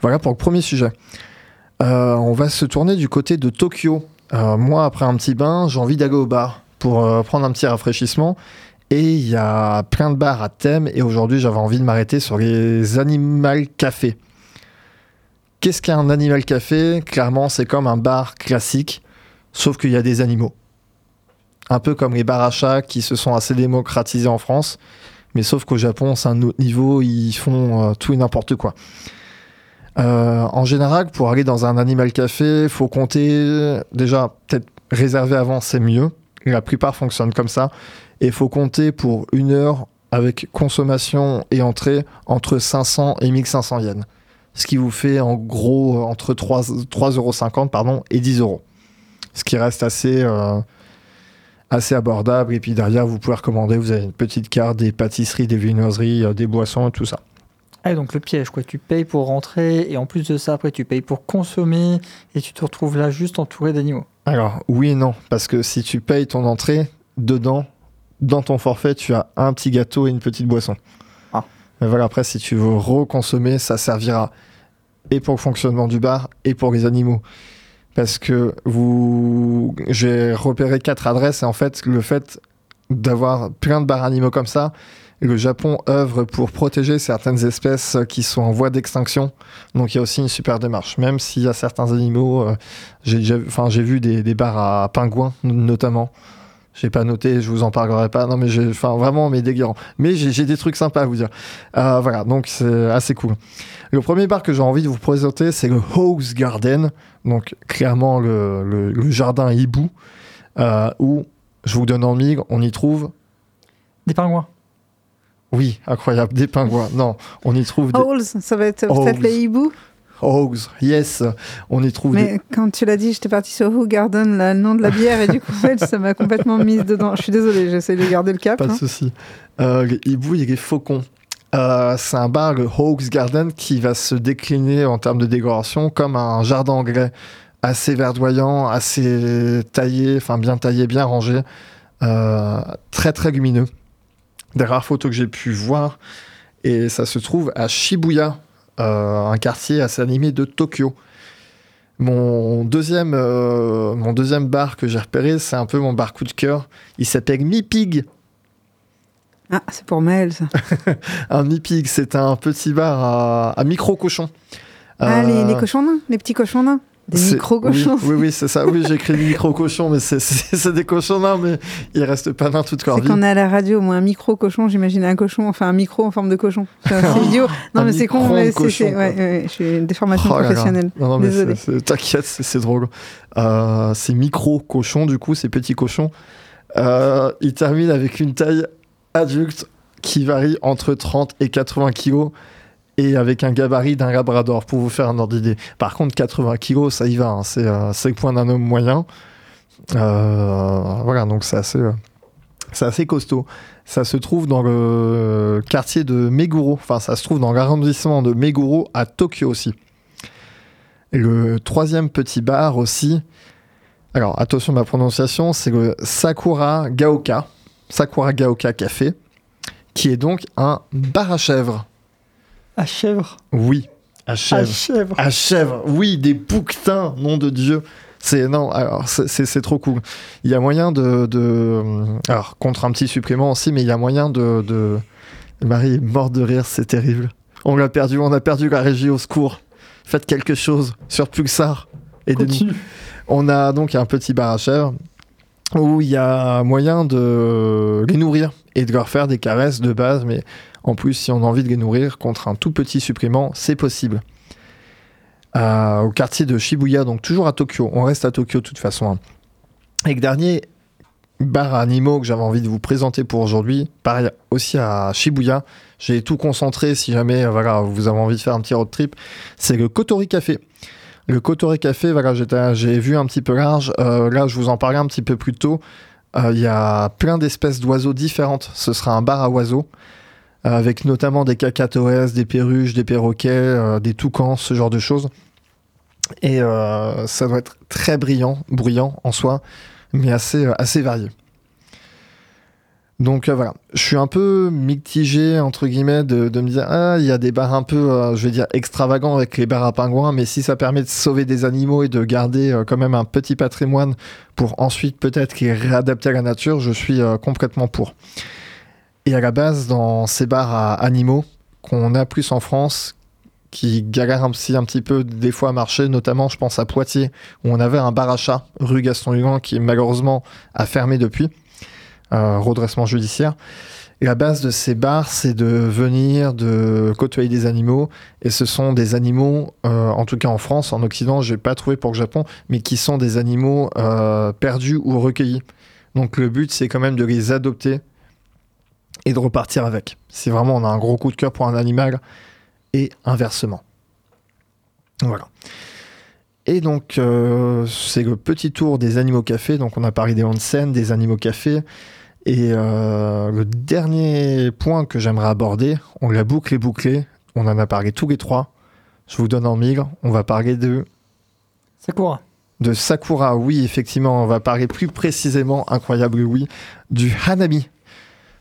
Voilà pour le premier sujet. Euh, on va se tourner du côté de Tokyo. Moi, après un petit bain, j'ai envie d'aller au bar pour prendre un petit rafraîchissement. Et il y a plein de bars à thème. Et aujourd'hui, j'avais envie de m'arrêter sur les animal cafés. Qu'est-ce qu'un animal café? Clairement, c'est comme un bar classique, sauf qu'il y a des animaux. Un peu comme les bars à chat qui se sont assez démocratisés en France. Mais sauf qu'au Japon, c'est un autre niveau, ils font euh, tout et n'importe quoi. Euh, en général, pour aller dans un animal café, faut compter déjà peut-être réserver avant, c'est mieux. La plupart fonctionnent comme ça. Et faut compter pour une heure avec consommation et entrée entre 500 et 1500 yens. Ce qui vous fait en gros entre 3 3,50 euros pardon, et 10 euros. Ce qui reste assez, euh, assez abordable. Et puis derrière, vous pouvez recommander, vous avez une petite carte des pâtisseries, des viennoiseries, euh, des boissons et tout ça. Ah, donc le piège, quoi. Tu payes pour rentrer et en plus de ça, après, tu payes pour consommer et tu te retrouves là juste entouré d'animaux. Alors, oui et non, parce que si tu payes ton entrée, dedans, dans ton forfait, tu as un petit gâteau et une petite boisson. Mais voilà, après, si tu veux reconsommer, ça servira et pour le fonctionnement du bar et pour les animaux. Parce que j'ai repéré quatre adresses et en fait, le fait d'avoir plein de bars animaux comme ça, le Japon œuvre pour protéger certaines espèces qui sont en voie d'extinction. Donc il y a aussi une super démarche. Même s'il y a certains animaux, euh, j'ai vu des bars à pingouins notamment. J'ai pas noté, je vous en parlerai pas. Non mais j'ai, enfin vraiment mais délirant. Mais j'ai j'ai des trucs sympas à vous dire. Euh, voilà, donc c'est assez cool. Le premier bar que j'ai envie de vous présenter, c'est le House Garden. Donc clairement le, le- le jardin hibou euh, où je vous donne en mille, on y trouve Des pingouins. oui, incroyable, des pingouins. Non, on y trouve des Halls, ça va être peut-être les hiboux? Hogs. Yes, on y trouve des Mais quand tu l'as dit, j'étais partie sur Who Garden, là, le nom de la bière, et du coup, ça m'a complètement mise dedans. Je suis désolée, j'essaie de garder le cap. Pas de hein. souci. Euh, les hiboux et les faucons. Euh, c'est un bar, le Hawks Garden, qui va se décliner en termes de décoration comme un jardin anglais assez verdoyant, assez taillé, enfin bien taillé, bien rangé, euh, très très lumineux. Des rares photos que j'ai pu voir, et ça se trouve à Shibuya, un quartier assez animé de Tokyo. Mon deuxième, euh, mon deuxième bar que j'ai repéré, c'est un peu mon bar coup de cœur. Il s'appelle Mi Pig. Ah, c'est pour Maël, ça. Un Mi-Pig, c'est un petit bar à, à micro-cochons. Ah, les, Euh, les cochons nains Les petits cochons nains Des micro-cochons Oui, oui, oui, c'est ça. Oui, j'ai écrit micro-cochons, mais c'est- des cochons nains, mais ils restent pas nains toute leur C'est qu'on est à la radio, moi, un micro-cochon, j'imagine un cochon, enfin un micro en forme de cochon. C'est c'est idiot. Non, Un mais c'est con, mais c'est-. Ouais, ouais, je suis une déformation Oh professionnelle. Non, non, mais t'inquiète, c'est c'est drôle. Euh, ces micro-cochons, du coup, ces petits cochons, euh, ils terminent avec une taille adulte qui varie entre 30 et 80 kilos et avec un gabarit d'un labrador, pour vous faire un ordre d'idée. Par contre, 80 kilos, ça y va, hein, c'est euh, le point d'un homme moyen. Euh, voilà, donc c'est assez, euh, assez costaud. Ça se trouve dans le quartier de Meguro, enfin ça se trouve dans l'arrondissement de Meguro à Tokyo aussi. Et le troisième petit bar aussi, alors attention à ma prononciation, c'est le Sakura Gaoka, Sakura Gaoka Café, qui est donc un bar à chèvres. À chèvre. Oui, à chèvre. À chèvres, oui, des bouquetins, nom de Dieu. C'est non, alors c'est- trop cool. Il y a moyen de, de- alors contre un petit supplément aussi, mais il y a moyen de, de... Marie est morte de rire, c'est terrible. On l'a perdu, on a perdu la régie au secours. Faites quelque chose sur Pulsar. Continue. On a donc un petit bar à chèvres où il y a moyen de les nourrir et de leur faire des caresses de base, mais en plus, si on a envie de les nourrir contre un tout petit supplément, c'est possible. Euh, au quartier de Shibuya, donc toujours à Tokyo, on reste à Tokyo de toute façon. hein. Et le dernier bar à animaux que j'avais envie de vous présenter pour aujourd'hui, pareil aussi à Shibuya, j'ai tout concentré si jamais euh, vous avez envie de faire un petit road trip, c'est le Kotori Café. Le Kotori Café, voilà, j'ai vu un petit peu large. Euh, là, je vous en parlais un petit peu plus tôt. Il y a plein d'espèces d'oiseaux différentes. Ce sera un bar à oiseaux, avec notamment des cacatoès, des perruches, des perroquets, euh, des toucans, ce genre de choses. Et euh, ça doit être très brillant, bruyant en soi, mais assez, euh, varié. Donc euh, voilà, je suis un peu mitigé entre guillemets de, me dire ah il y a des bars un peu euh, je vais dire extravagants avec les bars à pingouins mais si ça permet de sauver des animaux et de garder euh, quand même un petit patrimoine pour ensuite peut-être les réadapter à la nature, je suis euh, complètement pour. Et à la base dans ces bars à animaux qu'on a plus en France qui galèrent un petit, un petit peu des fois à marcher, notamment je pense à Poitiers où on avait un bar à chat rue Gaston Hugon qui malheureusement a fermé depuis redressement judiciaire. Et la base de ces bars, c'est de venir, de côtoyer des animaux. Et ce sont des animaux, euh, en tout cas en France, en Occident, j'ai pas trouvé pour le Japon, mais qui sont des animaux euh, perdus ou recueillis. Donc le but, c'est quand même de les adopter et de repartir avec. Si vraiment on a un gros coup de cœur pour un animal, et inversement. Voilà. Et donc, euh, c'est le petit tour des animaux cafés. Donc, on a parlé des onsen, des animaux cafés. Et euh, le dernier point que j'aimerais aborder, on l'a bouclé, bouclé. On en a parlé tous les trois. Je vous donne en mille. On va parler de, Sakura. de Sakura. Oui, effectivement, on va parler plus précisément, incroyable oui, du Hanami.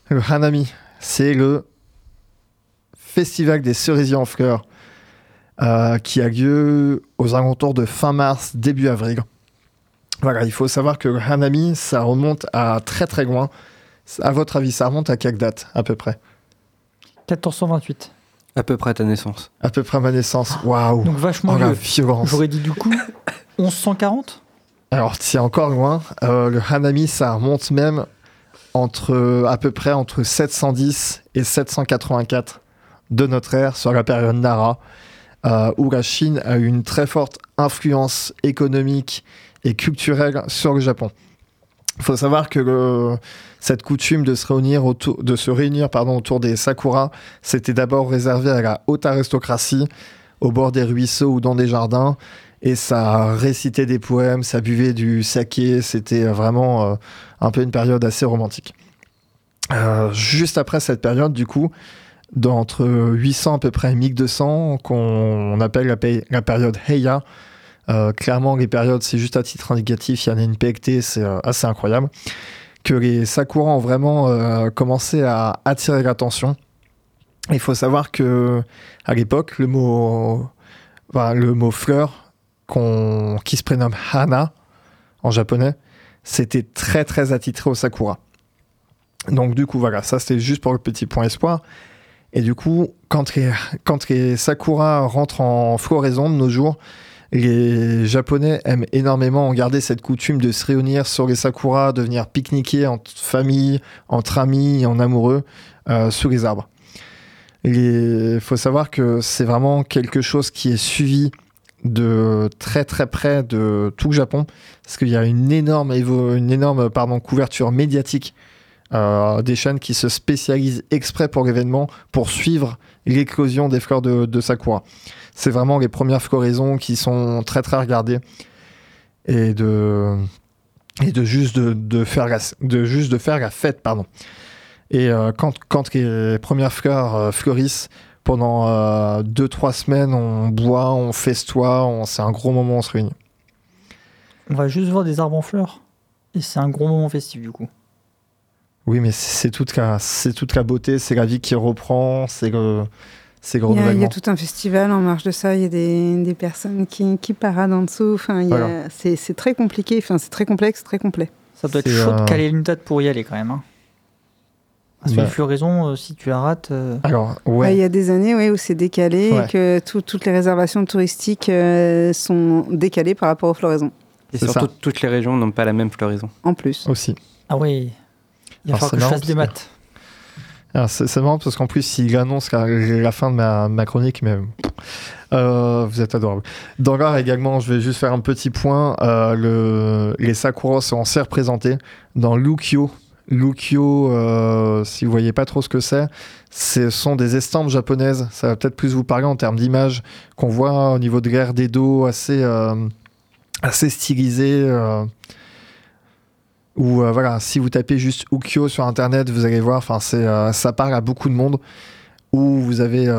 Le Hanami, c'est le festival des cerisiers en fleurs euh, qui a lieu aux alentours de fin mars, début avril. Voilà, il faut savoir que le Hanami, ça remonte à très très loin. À votre avis, ça remonte à quelle date à peu près? 1428. À peu près à ta naissance. À peu près à ma naissance. Waouh Donc vachement Oh la vieux. violence J'aurais dit du coup 1140 Alors, c'est encore loin. Euh, le Hanami, ça remonte même entre à peu près entre 710 et 784 de notre ère sur la période Nara, euh, où la Chine a eu une très forte influence économique et culturelle sur le Japon. Il faut savoir que cette coutume de se réunir autour, de se réunir pardon, autour des sakura, c'était d'abord réservé à la haute aristocratie, au bord des ruisseaux ou dans des jardins, et ça récitait des poèmes, ça buvait du saké, c'était vraiment euh, un peu une période assez romantique. Euh, juste après cette période, du coup, d'entre 800 à peu près et 1200, qu'on appelle la, période Heian, euh, clairement, les périodes, c'est juste à titre indicatif, il y en a une PECT, c'est euh, assez incroyable, que les Sakura ont vraiment euh, commencé à attirer l'attention. Il faut savoir que à l'époque, le mot, enfin, le mot fleur qui se prénomme Hana en japonais, c'était très très attitré au Sakura. Donc du coup, voilà, ça c'était juste pour le petit point espoir. Et du coup, quand les, quand Sakura rentrent en floraison de nos jours, les Japonais aiment énormément garder cette coutume de se réunir sur les Sakura, de venir pique-niquer entre famille, entre amis, en amoureux, euh, sous les arbres. Il faut savoir que c'est vraiment quelque chose qui est suivi de très très près de tout le Japon, parce qu'il y a une énorme, une énorme pardon, couverture médiatique euh, des chaînes qui se spécialisent exprès pour l'événement pour suivre l'éclosion des fleurs de, de Sakura. C'est vraiment les premières floraisons qui sont très très regardées et de, et de juste de, de faire la, de juste de faire la fête pardon. Et euh, quand, quand les premières fleurs euh, fleurissent, pendant 2-3 semaines, on boit, on festoie, on... c'est un gros moment, on se réunit. On va juste voir des arbres en fleurs. Et c'est un gros moment festif du coup. Oui, mais c'est toute la, c'est toute la beauté, c'est la vie qui reprend, c'est le, c'est Il y, a, y tout un festival en marge de ça, il y a des, des personnes qui, qui paradent en dessous. Enfin, Voilà. c'est, très compliqué, enfin, c'est très complexe, très complet. Ça doit être chaud de euh, caler une date pour y aller quand même. Hein. Parce que Bah. les floraisons, euh, si tu la rates. euh, Alors, Ouais, ouais, il y a des années ouais, où c'est décalé Ouais. et que tout- toutes les réservations touristiques euh, sont décalées par rapport aux floraisons, Et surtout, ça. toutes les régions n'ont pas la même floraison. en plus. aussi. Ah ouais. Il va falloir c'est que je fasse des maths. C'est, marrant parce qu'en plus, il annonce la, la fin de ma, ma chronique, mais euh, vous êtes adorable. Dans l'art également, je vais juste faire un petit point. euh, le, les Sakura sont assez représentés dans Lukyo. Lukyo, euh, si vous voyez pas trop ce que c'est, ce sont des estampes japonaises. Ça va peut-être plus vous parler en termes d'image qu'on voit au niveau de l'air des dos assez, euh, stylisé. euh, ou voilà, si vous tapez juste Ukyo sur internet, vous allez voir, ça parle à beaucoup de monde où vous avez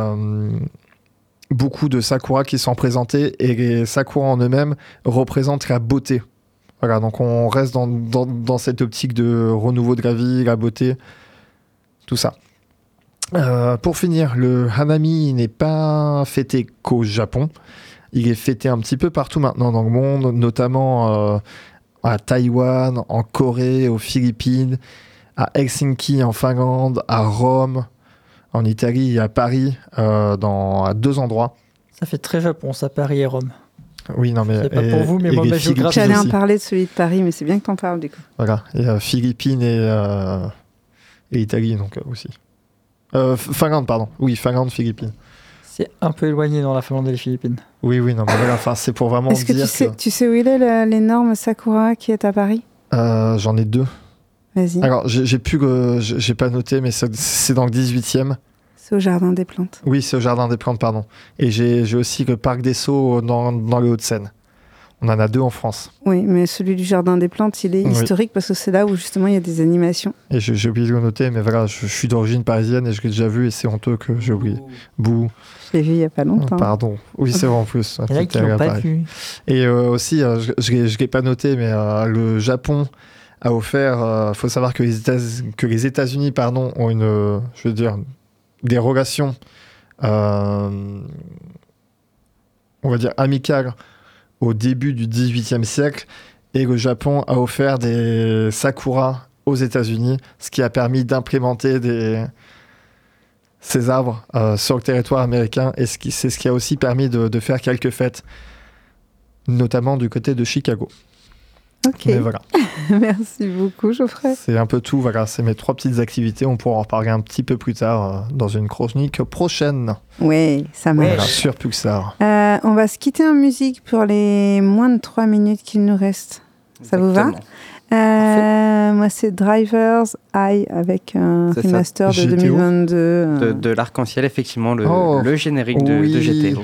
beaucoup de sakura qui sont présentés et les sakura en eux-mêmes représentent la beauté. Donc on reste dans, cette optique de renouveau de la vie, la beauté, tout ça. Euh, pour finir, le Hanami n'est pas fêté qu'au Japon. Il est fêté un petit peu partout maintenant dans le monde, notamment euh, à Taïwan, en Corée, aux Philippines, à Helsinki en Finlande, à Rome, en Italie et à Paris, euh, à deux endroits. Ça fait très Japon, ça, Paris et Rome. Oui, non, mais. C'est pas et- pour vous, mais moi, Philippines J'allais en parler de celui de Paris, mais c'est bien que t'en parles du coup. Voilà, et euh, Philippines et, euh, et Italie donc euh, aussi. Euh, Finlande, pardon. Oui, Finlande, Philippines. C'est un peu éloigné dans la Finlande et les Philippines. Oui, oui, non, mais voilà, enfin, c'est pour vraiment Est-ce que dire tu sais, tu sais où il est le- l'énorme Sakura qui est à Paris? Euh, J'en ai deux. Vas-y, Alors, j'ai j'ai plus que. j'ai j'ai pas noté, mais c'est c'est dans le 18e. C'est au Jardin des Plantes. Oui, c'est au Jardin des Plantes, pardon. Et j'ai aussi le Parc des Sceaux dans, dans les Hauts-de-Seine. On en a deux en France. Oui, mais celui du Jardin des Plantes, il est Oui. historique parce que c'est là où justement il y a des animations. Et j'ai oublié de le noter, mais voilà, je, je suis d'origine parisienne et je l'ai déjà vu et c'est honteux que j'ai oublié. Bouh, Je l'ai vu il y a pas longtemps. pardon. Oui, c'est vrai en plus. Il y en a qui C'était l'ont à pas Paris. vu. Et euh, aussi, euh, je je l'ai- pas noté, mais euh, le Japon a offert. Il faut savoir que les États- que les États-Unis, pardon, ont une, euh, je veux dire, des euh, on va dire amicales, au début du XVIIIe siècle, et le Japon a offert des sakura aux États-Unis, ce qui a permis d'implémenter ces arbres euh, sur le territoire américain, et c'est ce qui a aussi permis de faire quelques fêtes notamment du côté de Chicago. Ok, Mais voilà, merci beaucoup Geoffrey. c'est un peu tout. Voilà, c'est mes trois petites activités. On pourra en reparler un petit peu plus tard euh, dans une chronique prochaine. Ouais, ça marche. Voilà, sur Pulsar. Euh, on va se quitter en musique pour les moins de 3 minutes qu'il nous reste. Ça vous va? Euh, moi, c'est Drivers Eye avec un remaster de GTO. 2022. De, euh. de l'arc-en-ciel, effectivement, le, Oh. le générique de, Oui. de GTO.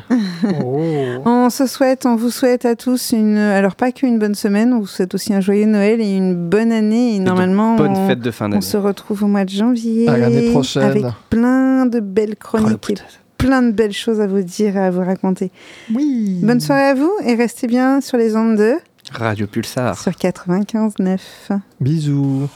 Oh. On se souhaite, on vous souhaite à tous une, alors pas qu'une bonne semaine, on vous souhaite aussi un joyeux Noël et une bonne année. Et, normalement, Bonne on, fête de fin on d'année. se retrouve au mois de janvier À l'année prochaine. avec plein de belles Oh, chroniques et putain. plein de belles choses à vous dire et à vous raconter. Oui. Bonne soirée à vous et restez bien sur les ondes de Radio Pulsar. sur 95.9. Bisous.